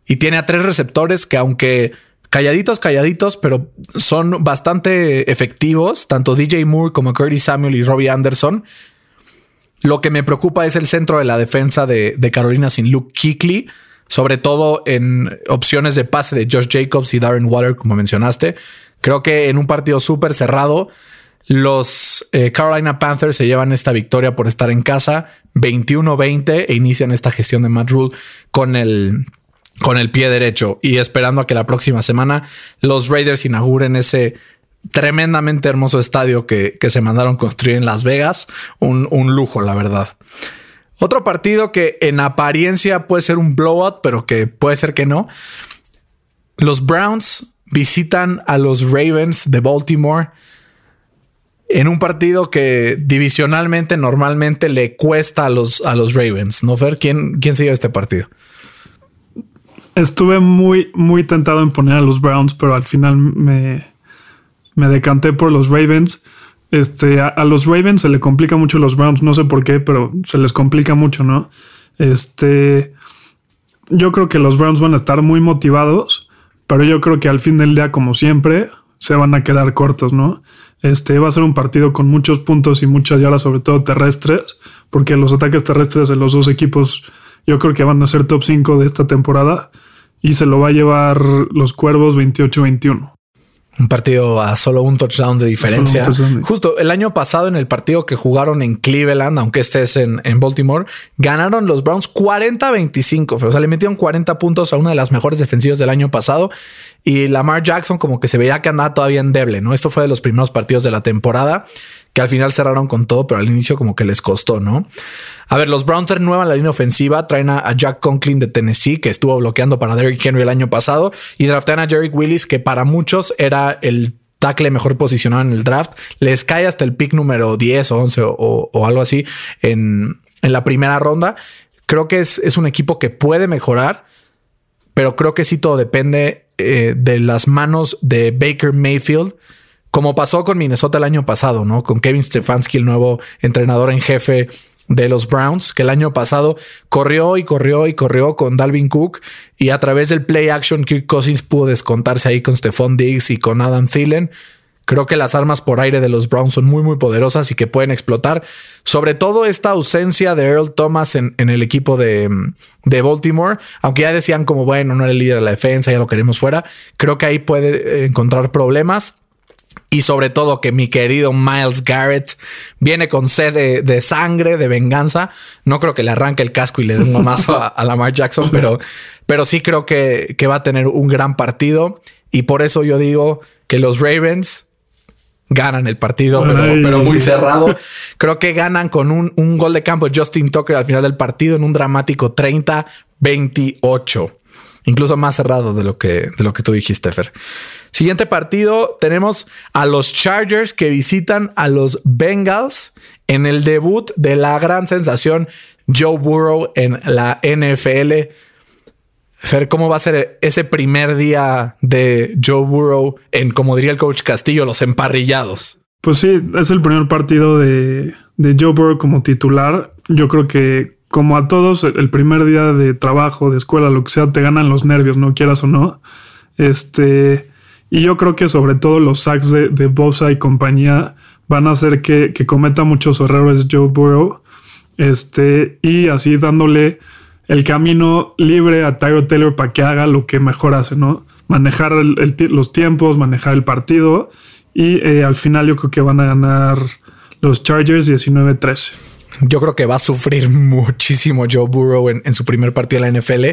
Speaker 1: Y tiene a tres receptores que aunque calladitos, calladitos, pero son bastante efectivos, tanto DJ Moore como Curtis Samuel y Robbie Anderson. Lo que me preocupa es el centro de la defensa de, Carolina sin Luke Kuechly, sobre todo en opciones de pase de Josh Jacobs y Darren Waller, como mencionaste. Creo que en un partido súper cerrado, los eh, Carolina Panthers se llevan esta victoria por estar en casa 21-20 e inician esta gestión de Matt Rule con el, con el pie derecho y esperando a que la próxima semana los Raiders inauguren ese tremendamente hermoso estadio que, se mandaron construir en Las Vegas. Un, un, lujo, la verdad. Otro partido que en apariencia puede ser un blowout, pero que puede ser que no. Los Browns visitan a los Ravens de Baltimore en un partido que divisionalmente normalmente le cuesta a los, a los Ravens. ¿No, Fer? ¿Quién, quién sigue este partido?
Speaker 2: Estuve muy, muy tentado en poner a los Browns, pero al final me, me decanté por los Ravens. Este, a, los Ravens se le complica mucho los Browns, no sé por qué, pero se les complica mucho, ¿no? Este, yo creo que los Browns van a estar muy motivados, pero yo creo que al fin del día, como siempre, se van a quedar cortos, ¿no? Este va a ser un partido con muchos puntos y muchas yardas, sobre todo terrestres, porque los ataques terrestres de los dos equipos yo creo que van a ser top 5 de esta temporada y se lo va a llevar los Cuervos 28-21.
Speaker 1: Un partido a solo un touchdown de diferencia. Justo el año pasado en el partido que jugaron en Cleveland, aunque estés en, en Baltimore, ganaron los Browns 40-25. O sea, le metieron 40 puntos a una de las mejores defensivas del año pasado. Y Lamar Jackson como que se veía que andaba todavía endeble, ¿no? Esto fue de los primeros partidos de la temporada que al final cerraron con todo, pero al inicio como que les costó, ¿no? A ver, los Browns renuevan la línea ofensiva, traen a, Jack Conklin de Tennessee, que estuvo bloqueando para Derrick Henry el año pasado, y draftean a Jerry Willis, que para muchos era el tackle mejor posicionado en el draft. Les cae hasta el pick número 10 o 11 o, algo así en, la primera ronda. Creo que es, es, un equipo que puede mejorar, pero creo que sí todo depende eh, de las manos de Baker Mayfield como pasó con Minnesota el año pasado, ¿no? Con Kevin Stefanski, el nuevo entrenador en jefe de los Browns, que el año pasado corrió y corrió y corrió con Dalvin Cook y a través del play action Kirk Cousins pudo descontarse ahí con Stephon Diggs y con Adam Thielen. Creo que las armas por aire de los Browns son muy, muy poderosas y que pueden explotar. Sobre todo esta ausencia de Earl Thomas en, el equipo de, de, Baltimore, aunque ya decían como, bueno, no era el líder de la defensa, ya lo queremos fuera. Creo que ahí puede encontrar problemas y sobre todo que mi querido Miles Garrett viene con sed de, sangre, de venganza. No creo que le arranque el casco y le dé un mamazo a, Lamar Jackson, pero, pero sí creo que, que va a tener un gran partido. Y por eso yo digo que los Ravens ganan el partido, pero, muy cerrado. Creo que ganan con un, un, gol de campo de Justin Tucker al final del partido en un dramático 30-28. Incluso más cerrado de lo que, de lo que tú dijiste, Fer. Siguiente partido, tenemos a los Chargers que visitan a los Bengals en el debut de la gran sensación Joe Burrow en la NFL. Fer, ¿cómo va a ser ese primer día de Joe Burrow en, como diría el coach Castillo, los emparrillados?
Speaker 2: Pues sí, es el primer partido de, de Joe Burrow como titular. Yo creo que, como a todos, el primer día de trabajo, de escuela, lo que sea, te ganan los nervios, no quieras o no. Este, y yo creo que sobre todo los sacks de, de Bosa y compañía van a hacer que, cometa muchos errores Joe Burrow. Este, y así dándole el camino libre a Tyro Taylor para que haga lo que mejor hace, ¿no? Manejar los tiempos, manejar el partido. Y eh, al final yo creo que van a ganar los Chargers 19-13.
Speaker 1: Yo creo que va a sufrir muchísimo Joe Burrow en, su primer partido en la NFL,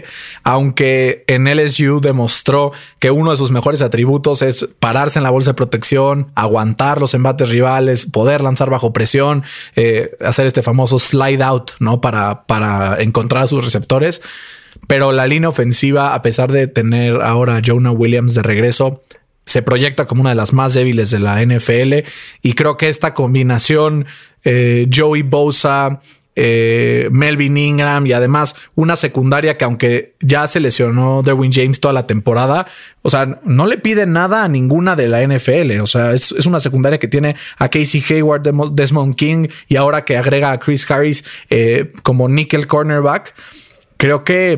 Speaker 1: aunque en LSU demostró que uno de sus mejores atributos es pararse en la bolsa de protección, aguantar los embates rivales, poder lanzar bajo presión, eh, hacer este famoso slide out, ¿no? Para, para encontrar a sus receptores. Pero la línea ofensiva, a pesar de tener ahora a Jonah Williams de regreso, se proyecta como una de las más débiles de la NFL y creo que esta combinación eh, Joey Bosa eh, Melvin Ingram y además una secundaria que aunque ya se lesionó Derwin James toda la temporada, o sea, no le pide nada a ninguna de la NFL. O sea, es, una secundaria que tiene a Casey Hayward, Desmond King y ahora que agrega a Chris Harris eh, como nickel cornerback. Creo que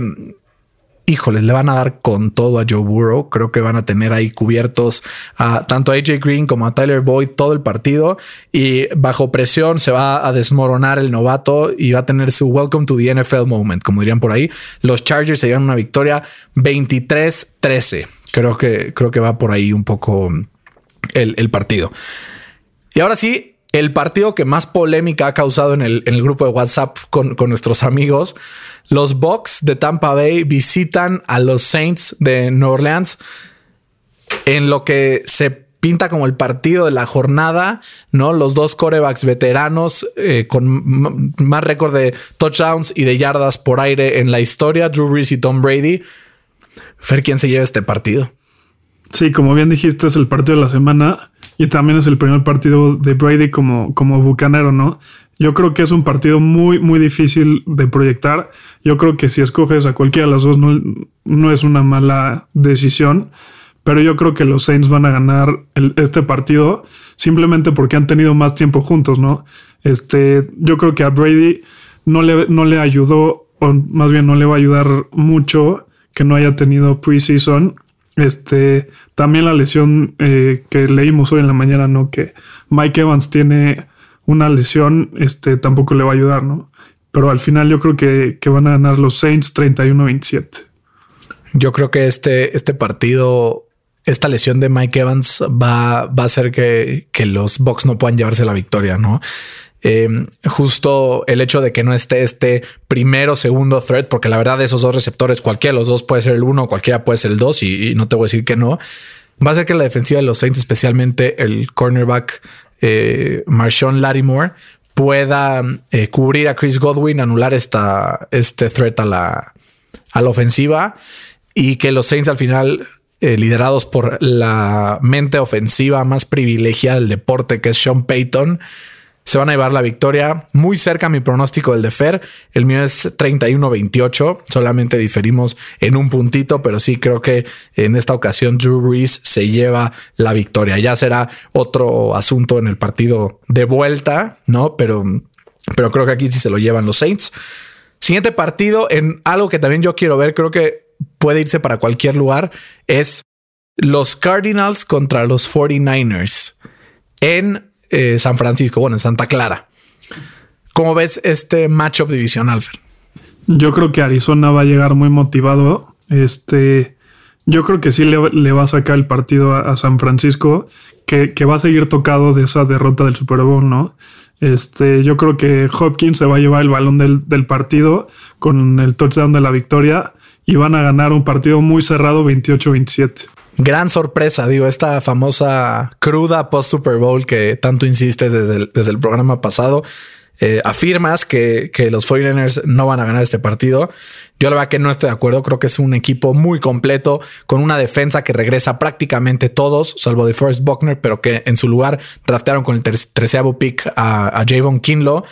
Speaker 1: híjoles, le van a dar con todo a Joe Burrow. Creo que van a tener ahí cubiertos a tanto a AJ Green como a Tyler Boyd todo el partido y bajo presión se va a desmoronar el novato y va a tener su welcome to the NFL moment, como dirían por ahí. Los Chargers se llevan una victoria 23-13. Creo que, creo que va por ahí un poco el, partido. Y ahora sí, el partido que más polémica ha causado en el, grupo de WhatsApp con, con nuestros amigos los Bucks de Tampa Bay visitan a los Saints de New Orleans en lo que se pinta como el partido de la jornada, ¿no? Los dos corebacks veteranos eh, con más récord de touchdowns y de yardas por aire en la historia, Drew Brees y Tom Brady. Fer, ¿quién se lleva este partido?
Speaker 2: Sí, como bien dijiste, es el partido de la semana y también es el primer partido de Brady como, como bucanero, ¿no? Yo creo que es un partido muy, muy difícil de proyectar. Yo creo que si escoges a cualquiera de las dos no, es una mala decisión, pero yo creo que los Saints van a ganar este partido simplemente porque han tenido más tiempo juntos, ¿no? Este, yo creo que a Brady no le, no le ayudó, o más bien no le va a ayudar mucho que no haya tenido preseason. Este, también la lesión eh, que leímos hoy en la mañana, ¿no? Que Mike Evans tiene una lesión este, tampoco le va a ayudar, ¿no? Pero al final yo creo que, van a ganar los Saints 31-27.
Speaker 1: Yo creo que este, este partido, esta lesión de Mike Evans va, va a hacer que, los Bucks no puedan llevarse la victoria, ¿no? Em, justo el hecho de que no esté este primero, segundo threat, porque la verdad de esos dos receptores, cualquiera de los dos puede ser el uno, cualquiera puede ser el dos, y, y no te voy a decir que no. Va a ser que la defensiva de los Saints, especialmente el cornerback eh, Marshawn Lattimore pueda eh, cubrir a Chris Godwin, anular esta, este threat a la, a la ofensiva y que los Saints al final, eh, liderados por la mente ofensiva más privilegiada del deporte, que es Sean Payton, se van a llevar la victoria. Muy cerca mi pronóstico del de Fer. El mío es 31-28. Solamente diferimos en un puntito, pero sí creo que en esta ocasión Drew Brees se lleva la victoria. Ya será otro asunto en el partido de vuelta, ¿no? Pero, pero creo que aquí sí se lo llevan los Saints. Siguiente partido en algo que también yo quiero ver, creo que puede irse para cualquier lugar, es los Cardinals contra los 49ers en eh, San Francisco, bueno, en Santa Clara. ¿Cómo ves este matchup divisional, Fer?
Speaker 2: Yo creo que Arizona va a llegar muy motivado. Este, yo creo que sí le, va a sacar el partido a, San Francisco, que, va a seguir tocado de esa derrota del Super Bowl, ¿no? Este, yo creo que Hopkins se va a llevar el balón del, del partido con el touchdown de la victoria y van a ganar un partido muy cerrado 28-27
Speaker 1: gran sorpresa, digo, esta famosa cruda post Super Bowl que tanto insistes desde el, programa pasado. Eh, afirmas que, los 49ers no van a ganar este partido. Yo la verdad que no estoy de acuerdo. Creo que es un equipo muy completo, con una defensa que regresa prácticamente todos, salvo de Forrest Buckner, pero que en su lugar draftearon con el treceavo pick a, a Javon Kinlo.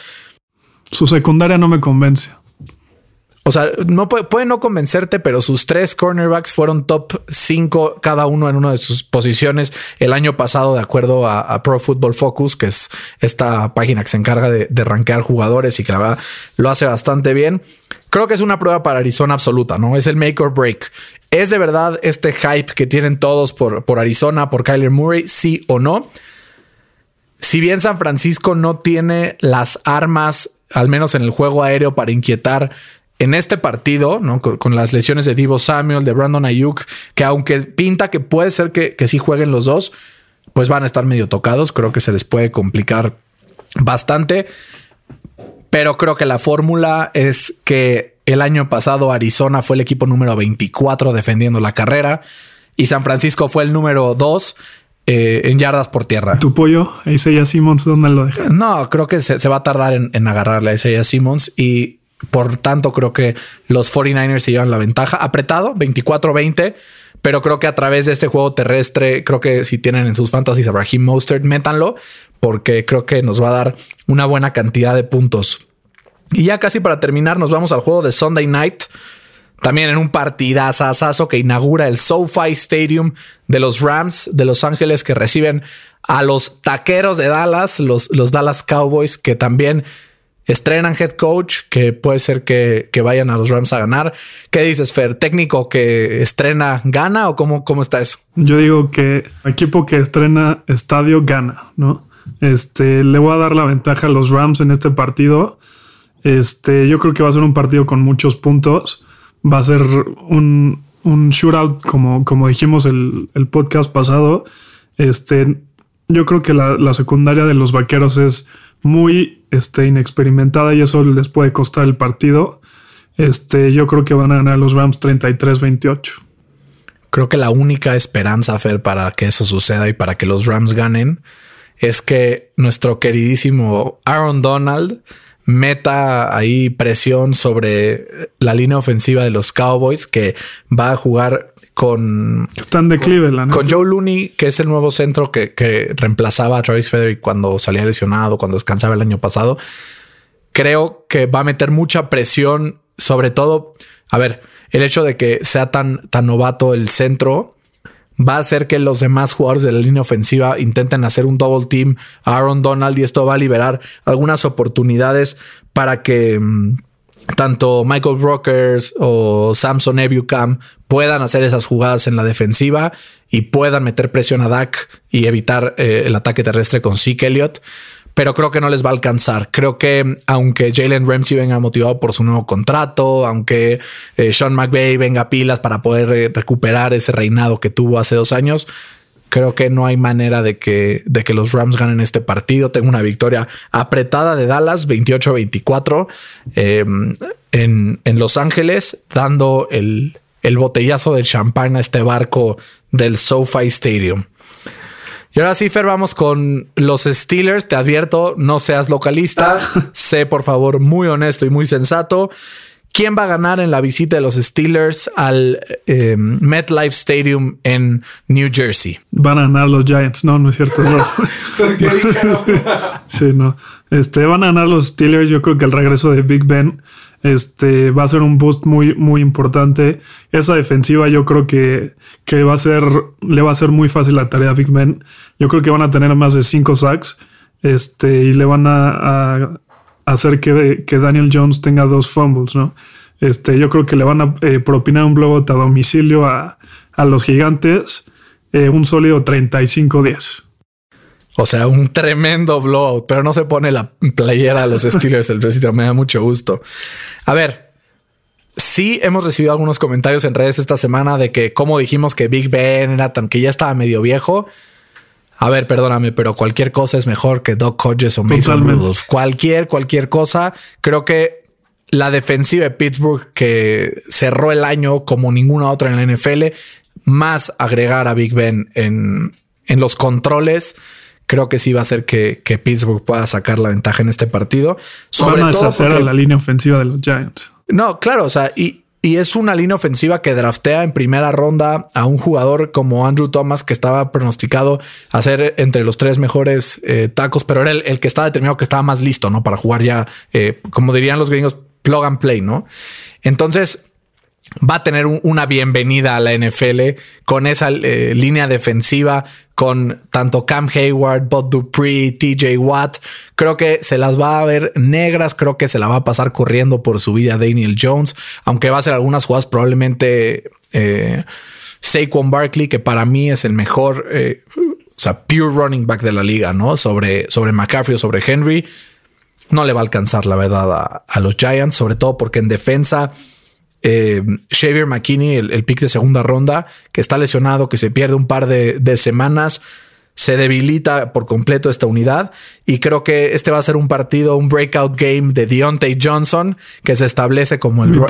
Speaker 2: Su secundaria no me convence.
Speaker 1: O sea, no puede, no convencerte, pero sus tres cornerbacks fueron top 5 cada uno en una de sus posiciones el año pasado, de acuerdo a, Pro Football Focus, que es esta página que se encarga de, de rankear jugadores y que la verdad lo hace bastante bien. Creo que es una prueba para Arizona absoluta, ¿no? Es el make or break. ¿Es de verdad este hype que tienen todos por, por Arizona, por Kyler Murray? Sí o no. Si bien San Francisco no tiene las armas, al menos en el juego aéreo, para inquietar en este partido, ¿no? Con, las lesiones de Divo Samuel, de Brandon Ayuk, que aunque pinta que puede ser que, que sí jueguen los dos, pues van a estar medio tocados. Creo que se les puede complicar bastante. Pero creo que la fórmula es que el año pasado Arizona fue el equipo número 24 defendiendo la carrera y San Francisco fue el número 2 eh, en yardas por tierra.
Speaker 2: ¿Tu pollo, Isaiah Simmons, dónde lo dejas?
Speaker 1: No, creo que se, va a tardar en, en agarrarle a Isaiah Simmons y por tanto, creo que los 49ers se llevan la ventaja. Apretado, 24-20. Pero creo que a través de este juego terrestre, creo que si tienen en sus fantasies a Raheem Mostert, métanlo, porque creo que nos va a dar una buena cantidad de puntos. Y ya casi para terminar, nos vamos al juego de Sunday Night. También en un partidazazazo que inaugura el SoFi Stadium de los Rams de Los Ángeles que reciben a los taqueros de Dallas, los, los Dallas Cowboys, que también estrenan head coach, que puede ser que, vayan a los Rams a ganar. ¿Qué dices, Fer? ¿Técnico que estrena gana o cómo, cómo está eso?
Speaker 2: Yo digo que equipo que estrena estadio gana, ¿no? Este, le voy a dar la ventaja a los Rams en este partido. Este, yo creo que va a ser un partido con muchos puntos. Va a ser un, un shootout, como, como dijimos el, el podcast pasado. Este, yo creo que la, la secundaria de los vaqueros es muy este, inexperimentada y eso les puede costar el partido. Este, yo creo que van a ganar los Rams 33-28.
Speaker 1: Creo que la única esperanza, Fer, para que eso suceda y para que los Rams ganen es que nuestro queridísimo Aaron Donald meta ahí presión sobre la línea ofensiva de los Cowboys que va a jugar con
Speaker 2: están de Cleveland
Speaker 1: con Joe Looney que es el nuevo centro que, que reemplazaba a Travis Frederick cuando salía lesionado cuando descansaba el año pasado. Creo que va a meter mucha presión sobre todo a ver el hecho de que sea tan tan novato el centro va a hacer que los demás jugadores de la línea ofensiva intenten hacer un double team a Aaron Donald y esto va a liberar algunas oportunidades para que mm, tanto Michael Brokers o Samson Ebucam puedan hacer esas jugadas en la defensiva y puedan meter presión a Dak y evitar eh, el ataque terrestre con Zeke Elliott pero creo que no les va a alcanzar. Creo que aunque Jalen Ramsey venga motivado por su nuevo contrato, aunque eh, Sean McVay venga pilas para poder eh, recuperar ese reinado que tuvo hace dos años, creo que no hay manera de que, de que los Rams ganen este partido. Tengo una victoria apretada de Dallas, 28-24, em, en, en, Los Ángeles, dando el, el botellazo de champán a este barco del SoFi Stadium. Y ahora sí, Fer, vamos con los Steelers. Te advierto, no seas localista. Ah. sé, por favor, muy honesto y muy sensato. ¿Quién va a ganar en la visita de los Steelers al eh, MetLife Stadium en New Jersey?
Speaker 2: Van a ganar los Giants. No, no es cierto. No. sí, no. Este, van a ganar los Steelers. Yo creo que el regreso de Big Ben este, va a ser un boost muy, muy importante. Esa defensiva yo creo que, que va a ser, le va a ser muy fácil la tarea a Big Ben. Yo creo que van a tener más de cinco sacks este, y le van a, hacer que, que, Daniel Jones tenga dos fumbles, ¿no? Este, yo creo que le van a eh, propinar un blowout a domicilio a, a los gigantes, eh, un sólido 35-10.
Speaker 1: O sea, un tremendo blowout, pero no se pone la playera a los Steelers el presidente. Me da mucho gusto. A ver, sí hemos recibido algunos comentarios en redes esta semana de que, como dijimos que Big Ben era tan que ya estaba medio viejo. A ver, perdóname, pero cualquier cosa es mejor que Doc Hodges o Mason Rudolph. Cualquier, cualquier cosa. Creo que la defensiva de Pittsburgh que cerró el año como ninguna otra en la NFL, más agregar a Big Ben en, en los controles creo que sí va a ser que, Pittsburgh pueda sacar la ventaja en este partido.
Speaker 2: Sobre Van a deshacer a la línea ofensiva de los Giants.
Speaker 1: No, claro, o sea, y, y es una línea ofensiva que draftea en primera ronda a un jugador como Andrew Thomas, que estaba pronosticado a ser entre los tres mejores eh, tacos, pero era el, que estaba determinado que estaba más listo, ¿no? Para jugar ya, eh, como dirían los gringos, plug and play, ¿no? Entonces, va a tener una bienvenida a la NFL con esa eh, línea defensiva, con tanto Cam Hayward, Bob Dupree, TJ Watt. Creo que se las va a ver negras, creo que se la va a pasar corriendo por su vida Daniel Jones, aunque va a ser algunas jugadas probablemente eh, Saquon Barkley, que para mí es el mejor, eh, o sea, pure running back de la liga, ¿no? Sobre, sobre McCaffrey o sobre Henry. No le va a alcanzar la verdad a los Giants, sobre todo porque en defensa eh, Xavier McKinney, el, pick de segunda ronda, que está lesionado, que se pierde un par de, semanas, se debilita por completo esta unidad. Y creo que este va a ser un partido, un breakout game de Deontay Johnson que se establece como el,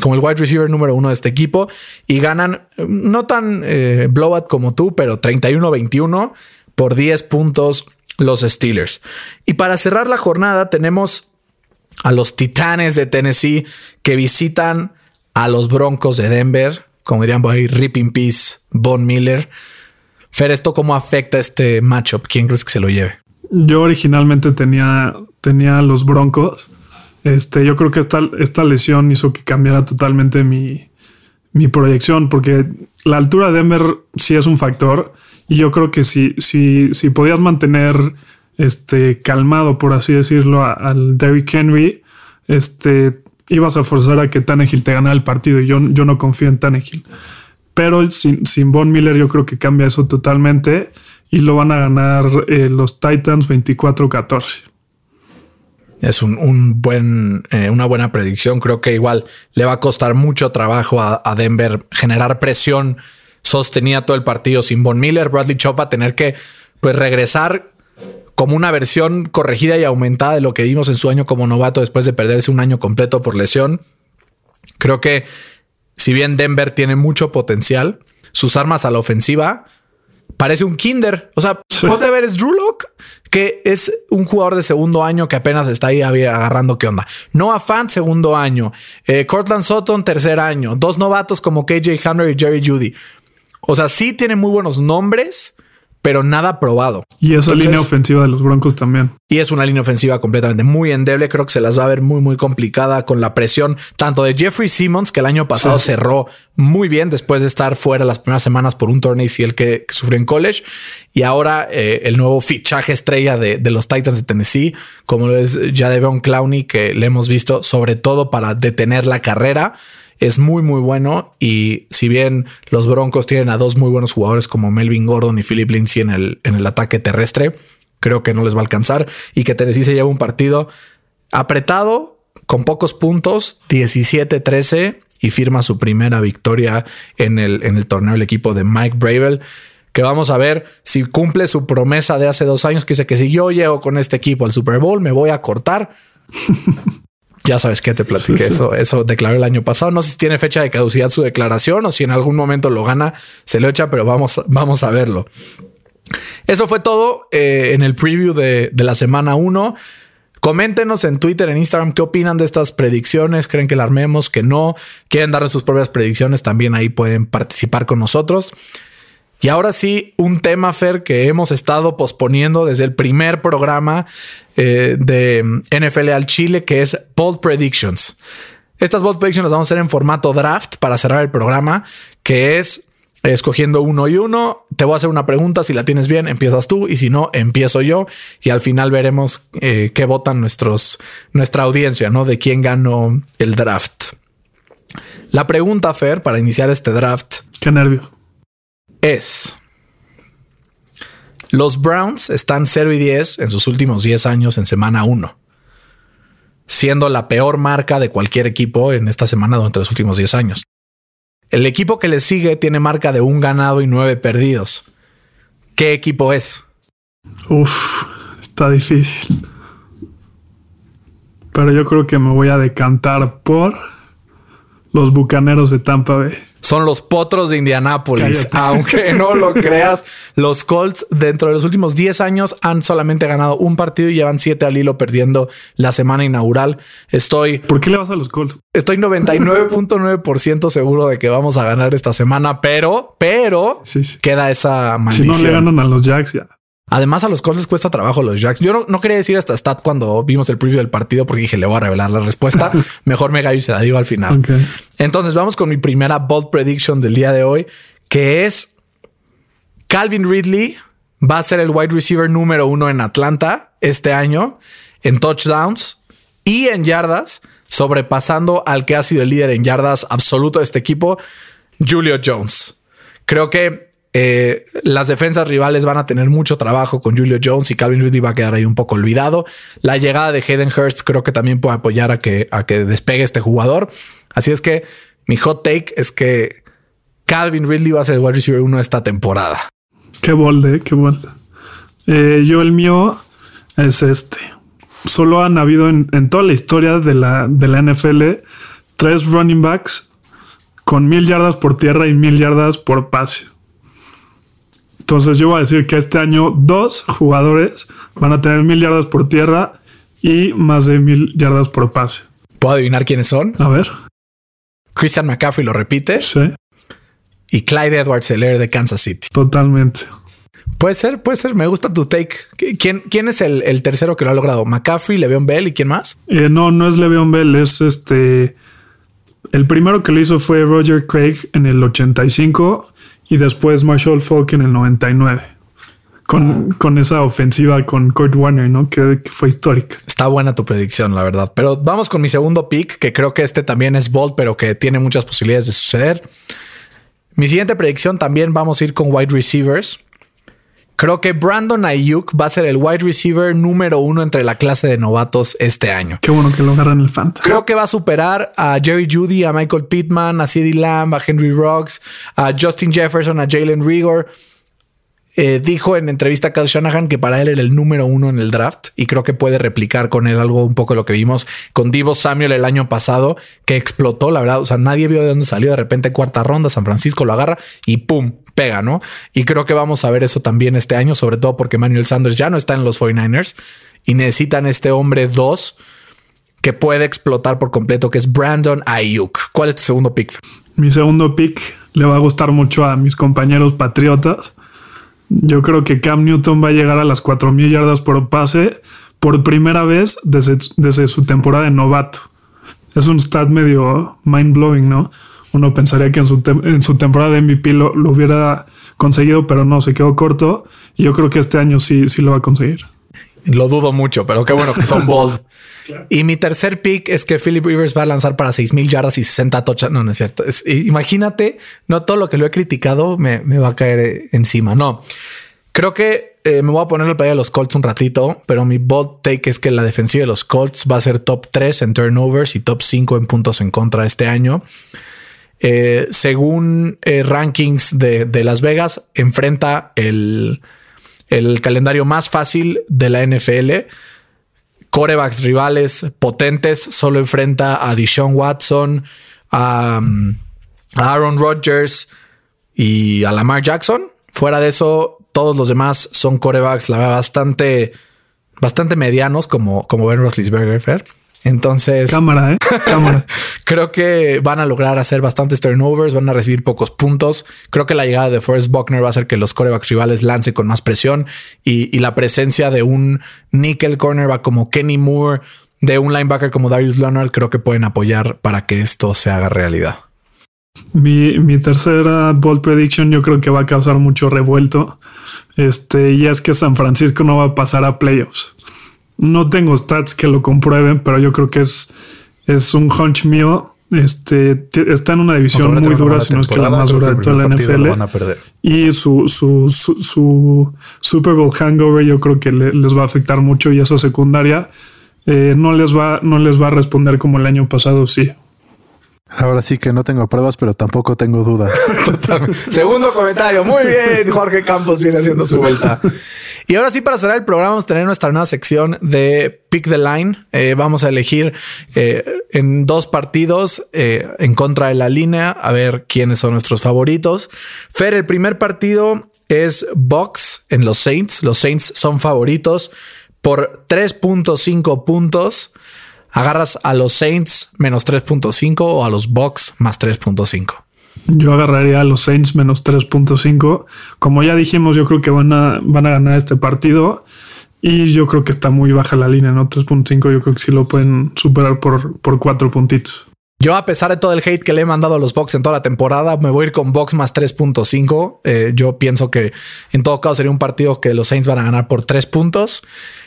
Speaker 1: como el wide receiver número uno de este equipo. Y ganan no tan eh, blowout como tú, pero 31-21 por 10 puntos los Steelers. Y para cerrar la jornada tenemos a los Titanes de Tennessee que visitan a los Broncos de Denver, como dirían por ahí, Ripping Peace, Von Miller. Fer, ¿esto cómo afecta este matchup? ¿Quién crees que se lo lleve?
Speaker 2: Yo originalmente tenía, tenía los Broncos, Este, yo creo que esta, esta lesión hizo que cambiara totalmente mi, mi proyección, porque la altura de Denver sí es un factor. Y yo creo que si, si, si podías mantener este, calmado, por así decirlo, al Derrick Henry, este, ibas a forzar a que Tannehill te ganara el partido. Y yo, yo no confío en Tannehill. Pero sin, sin Von Miller yo creo que cambia eso totalmente y lo van a ganar eh, los Titans 24-14.
Speaker 1: Es un, buen, eh, una buena predicción. Creo que igual le va a costar mucho trabajo a, Denver generar presión sostenida todo el partido sin Von Miller. Bradley Chop a tener que pues, regresar como una versión corregida y aumentada de lo que vimos en su año como novato después de perderse un año completo por lesión. Creo que si bien Denver tiene mucho potencial, sus armas a la ofensiva parece un kinder. O sea, puede ver es Drew Locke, que es un jugador de segundo año que apenas está ahí agarrando qué onda. Noah Fant, segundo año. Eh, Cortland Sutton, tercer año. Dos novatos como KJ Hunter y Jerry Judy. O sea, sí tiene muy buenos nombres, pero nada probado.
Speaker 2: Y esa línea ofensiva de los Broncos también.
Speaker 1: Y es una línea ofensiva completamente muy endeble. Creo que se las va a ver muy, muy complicada con la presión tanto de Jeffrey Simmons, que el año pasado cerró muy bien después de estar fuera las primeras semanas por un torneo y el que, sufrió en college. Y ahora eh, el nuevo fichaje estrella de, de, los Titans de Tennessee, como lo es Jadevon Clowney, que le hemos visto sobre todo para detener la carrera es muy, muy bueno. Y si bien los Broncos tienen a dos muy buenos jugadores como Melvin Gordon y Philip Lindsay en el, en el ataque terrestre, creo que no les va a alcanzar y que Tennessee se lleva un partido apretado, con pocos puntos, 17-13 y firma su primera victoria en el, en el torneo el equipo de Mike Bravel que vamos a ver si cumple su promesa de hace dos años que dice que si yo llego con este equipo al Super Bowl me voy a cortar. Ya sabes que te platiqué eso. Eso declaró el año pasado. No sé si tiene fecha de caducidad su declaración o si en algún momento lo gana, se lo echa, pero vamos, vamos a verlo. Eso fue todo eh, en el preview de, de la semana 1. Coméntenos en Twitter, en Instagram, qué opinan de estas predicciones. ¿Creen que la armemos? ¿Que no? ¿Quieren darnos sus propias predicciones? También ahí pueden participar con nosotros. Y ahora sí, un tema, Fer, que hemos estado posponiendo desde el primer programa eh, de NFL al Chile, que es Bold Predictions. Estas Bold Predictions las vamos a hacer en formato draft para cerrar el programa, que es escogiendo uno y uno. Te voy a hacer una pregunta, si la tienes bien, empiezas tú, y si no, empiezo yo. Y al final veremos eh, qué votan nuestra audiencia, ¿no? De quién ganó el draft. La pregunta, Fer, para iniciar este draft.
Speaker 2: Qué nervio
Speaker 1: es... Los Browns están 0 y 10 en sus últimos 10 años en semana 1, siendo la peor marca de cualquier equipo en esta semana durante los últimos 10 años. El equipo que le sigue tiene marca de un ganado y nueve perdidos. ¿Qué equipo es?
Speaker 2: Uf, está difícil. Pero yo creo que me voy a decantar por los Bucaneros de Tampa Bay
Speaker 1: son los potros de Indianápolis. Aunque no lo creas, los Colts dentro de los últimos 10 años han solamente ganado un partido y llevan 7 al hilo perdiendo la semana inaugural. Estoy.
Speaker 2: ¿Por qué le vas a los Colts?
Speaker 1: Estoy 99.9% seguro de que vamos a ganar esta semana, pero, pero queda esa maldición.
Speaker 2: Si no le ganan a los Jacks, ya.
Speaker 1: Además, a los Colts les cuesta trabajo los Jacks. Yo no, quería decir hasta stat cuando vimos el preview del partido porque dije le voy a revelar la respuesta. Mejor me y se la digo al final. Entonces, vamos con mi primera bold prediction del día de hoy, que es Calvin Ridley va a ser el wide receiver número uno en Atlanta este año en touchdowns y en yardas, sobrepasando al que ha sido el líder en yardas absoluto de este equipo, Julio Jones. Creo que eh, las defensas rivales van a tener mucho trabajo con Julio Jones y Calvin Ridley va a quedar ahí un poco olvidado. La llegada de Hayden Hurst creo que también puede apoyar a que, a que despegue este jugador. Así es que mi hot take es que Calvin Ridley va a ser el wide receiver uno esta temporada.
Speaker 2: Qué bolde, qué bolde. Eh, yo el mío es este. Solo han habido en, en, toda la historia de la, de la NFL tres running backs con mil yardas por tierra y mil yardas por pase. Entonces yo voy a decir que este año dos jugadores van a tener mil yardas por tierra y más de mil yardas por pase.
Speaker 1: ¿Puedo adivinar quiénes son?
Speaker 2: A ver.
Speaker 1: Christian McCaffrey lo repite.
Speaker 2: Sí.
Speaker 1: Y Clyde Edwards Heller de Kansas City.
Speaker 2: Totalmente.
Speaker 1: Puede ser, puede ser. Me gusta tu take. ¿Quién, quién es el, tercero que lo ha logrado? ¿McCaffrey, Le'Veon Bell y quién más?
Speaker 2: Eh, no, no es Le'Veon Bell, es este. El primero que lo hizo fue Roger Craig en el 85 y después Marshall Falk en el 99. Con, con esa ofensiva con Kurt Warner, ¿no? Que, que, fue histórica.
Speaker 1: Está buena tu predicción, la verdad. Pero vamos con mi segundo pick, que creo que este también es bold, pero que tiene muchas posibilidades de suceder. Mi siguiente predicción también vamos a ir con wide receivers. Creo que Brandon Ayuk va a ser el wide receiver número uno entre la clase de novatos este año.
Speaker 2: Qué bueno que lo agarran el fantasy.
Speaker 1: Creo que va a superar a Jerry Judy, a Michael Pittman, a CeeDee Lamb, a Henry Ruggs, a Justin Jefferson, a Jalen Rigor. Eh, dijo en entrevista a Kyle Shanahan que para él era el número uno en el draft y creo que puede replicar con él algo un poco lo que vimos con Divo Samuel el año pasado, que explotó, la verdad. O sea, nadie vio de dónde salió. De repente, cuarta ronda, San Francisco lo agarra y pum, pega, ¿no? Y creo que vamos a ver eso también este año, sobre todo porque Manuel Sanders ya no está en los 49ers y necesitan este hombre dos que puede explotar por completo, que es Brandon Ayuk. ¿Cuál es tu segundo pick?
Speaker 2: Mi segundo pick le va a gustar mucho a mis compañeros patriotas. Yo creo que Cam Newton va a llegar a las 4.000 yardas por pase por primera vez desde, desde su temporada de novato. Es un stat medio mind blowing, ¿no? Uno pensaría que en su, en su temporada de MVP lo, lo, hubiera conseguido, pero no, se quedó corto. Y yo creo que este año sí, sí lo va a conseguir.
Speaker 1: Lo dudo mucho, pero qué bueno que son bold. Y mi tercer pick es que Philip Rivers va a lanzar para 6 mil yardas y 60 touchdowns. No, no es cierto. imagínate, no todo lo que lo he criticado me, me va a caer eh, encima. No, creo que eh, me voy a poner el playa de los Colts un ratito, pero mi bold take es que la defensiva de los Colts va a ser top 3 en turnovers y top 5 en puntos en contra este año. Eh, según eh, rankings de, Las Vegas, enfrenta el, calendario más fácil de la NFL. Corebacks rivales potentes, solo enfrenta a Deshaun Watson, a, Aaron Rodgers y a Lamar Jackson. Fuera de eso, todos los demás son corebacks, la verdad, bastante, bastante medianos, como, como Ben Roethlisberger. Entonces,
Speaker 2: cámara, ¿eh? cámara.
Speaker 1: creo que van a lograr hacer bastantes turnovers, van a recibir pocos puntos. Creo que la llegada de Forrest Buckner va a hacer que los corebacks rivales lancen con más presión y, la presencia de un nickel cornerback como Kenny Moore, de un linebacker como Darius Leonard, creo que pueden apoyar para que esto se haga realidad.
Speaker 2: Mi, mi tercera bold prediction yo creo que va a causar mucho revuelto. Este, y es que San Francisco no va a pasar a playoffs. No tengo stats que lo comprueben, pero yo creo que es, es un hunch mío. Este está en una división muy dura, si no es que la más dura de toda la NFL. Y su, su, su, Super Bowl hangover, yo creo que les va a afectar mucho. Y esa secundaria eh, no les va, no les va a responder como el año pasado, sí.
Speaker 3: Ahora sí que no tengo pruebas, pero tampoco tengo duda.
Speaker 1: Segundo comentario. Muy bien. Jorge Campos viene haciendo su vuelta. Y ahora sí, para cerrar el programa, vamos a tener nuestra nueva sección de Pick the Line. Eh, vamos a elegir eh, en dos partidos eh, en contra de la línea, a ver quiénes son nuestros favoritos. Fer, el primer partido es Box en los Saints. Los Saints son favoritos por 3.5 puntos agarras a los Saints menos 3.5 o a los Bucks más 3.5.
Speaker 2: Yo agarraría a los Saints menos 3.5. Como ya dijimos, yo creo que van a, van a ganar este partido. Y yo creo que está muy baja la línea, ¿no? 3.5 yo creo que sí lo pueden superar por, por 4 puntitos.
Speaker 1: Yo, a pesar de todo el hate que le he mandado a los Bucks en toda la temporada, me voy a ir con Bucks más 3.5. Eh, yo pienso que en todo caso sería un partido que los Saints van a ganar por 3 puntos.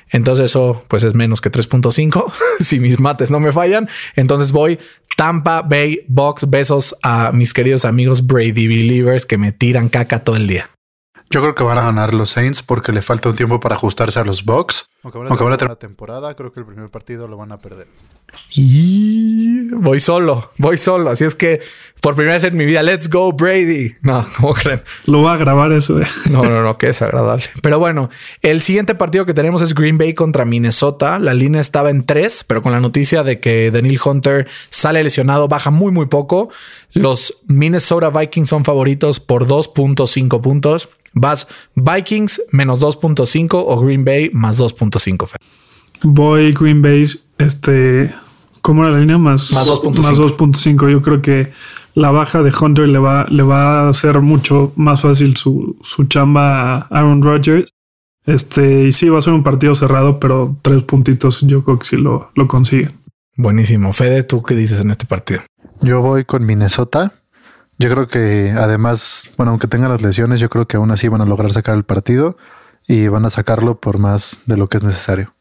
Speaker 1: Entonces eso pues es menos que 3.5 si mis mates no me fallan. Entonces voy Tampa Bay Box. Besos a mis queridos amigos Brady Believers que me tiran caca todo el día.
Speaker 3: Yo creo que van a ganar los Saints porque le falta un tiempo para ajustarse a los Bucks. Aunque van a, tener una temporada, creo que el primer partido lo van a perder.
Speaker 1: Y voy solo, voy solo. Así es que por primera vez en mi vida, let's go Brady. No, ¿cómo creen?
Speaker 2: Lo va a grabar eso. Eh.
Speaker 1: No, no, no, qué desagradable. Pero bueno, el siguiente partido que tenemos es Green Bay contra Minnesota. La línea estaba en tres, pero con la noticia de que Daniel Hunter sale lesionado, baja muy, muy poco. Los Minnesota Vikings son favoritos por 2.5 puntos. Vas Vikings menos 2.5 o Green Bay más 2.5.
Speaker 2: Voy Green Bay, este, ¿cómo era la línea? Más,
Speaker 1: más 2.5.
Speaker 2: Yo creo que la baja de Hunter le va, le va a hacer mucho más fácil su, su chamba a Aaron Rodgers. Este, y sí, va a ser un partido cerrado, pero tres puntitos yo creo que sí lo, lo consiguen.
Speaker 1: Buenísimo. Fede, ¿tú qué dices en este partido?
Speaker 3: Yo voy con Minnesota. Yo creo que además, bueno, aunque tengan las lesiones, yo creo que aún así van a lograr sacar el partido y van a sacarlo por más de lo que es necesario.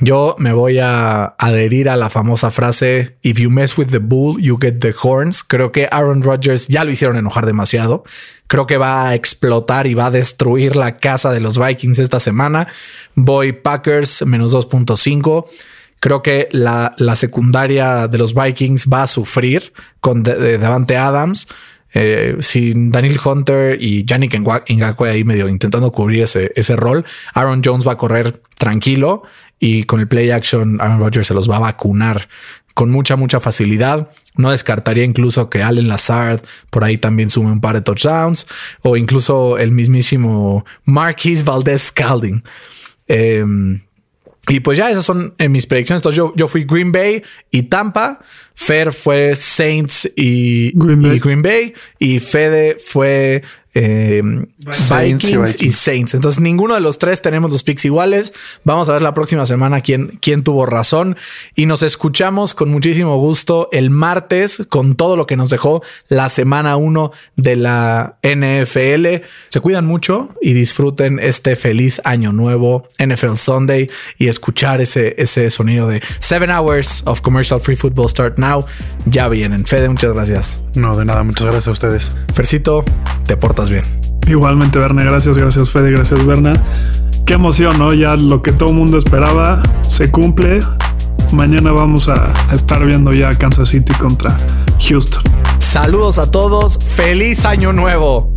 Speaker 1: Yo me voy a adherir a la famosa frase If you mess with the bull, you get the horns. Creo que Aaron Rodgers ya lo hicieron enojar demasiado. Creo que va a explotar y va a destruir la casa de los Vikings esta semana. Voy Packers menos 2.5. Creo que la, la, secundaria de los Vikings va a sufrir con Devante Adams. Eh, sin Daniel Hunter y Yannick Ngakwe ahí medio intentando cubrir ese, ese rol, Aaron Jones va a correr tranquilo y con el play action Aaron Rodgers se los va a vacunar con mucha, mucha facilidad. No descartaría incluso que Allen Lazard por ahí también sume un par de touchdowns o incluso el mismísimo Marquis Valdez Scalding. Em, y pues ya esas son en mis predicciones. Entonces yo fui Green Bay y Tampa. Fer fue Saints y Green Bay. Y, Fede fue eh, Vikings, y, Saints. Entonces ninguno de los tres tenemos los picks iguales. Vamos a ver la próxima semana quién, quién tuvo razón. Y nos escuchamos con muchísimo gusto el martes con todo lo que nos dejó la semana 1 de la NFL. Se cuidan mucho y disfruten este feliz año nuevo NFL Sunday y escuchar ese, ese sonido de Seven Hours of Commercial Free Football Start Now. Ya vienen. Fede, muchas gracias.
Speaker 3: No, de nada, muchas gracias a ustedes.
Speaker 1: Fercito, te portas bien.
Speaker 2: Igualmente, Berna, gracias, gracias, Fede, gracias, Berna. Qué emoción, ¿no? Ya lo que todo el mundo esperaba se cumple. Mañana vamos a estar viendo ya Kansas City contra Houston.
Speaker 1: Saludos a todos. Feliz año nuevo.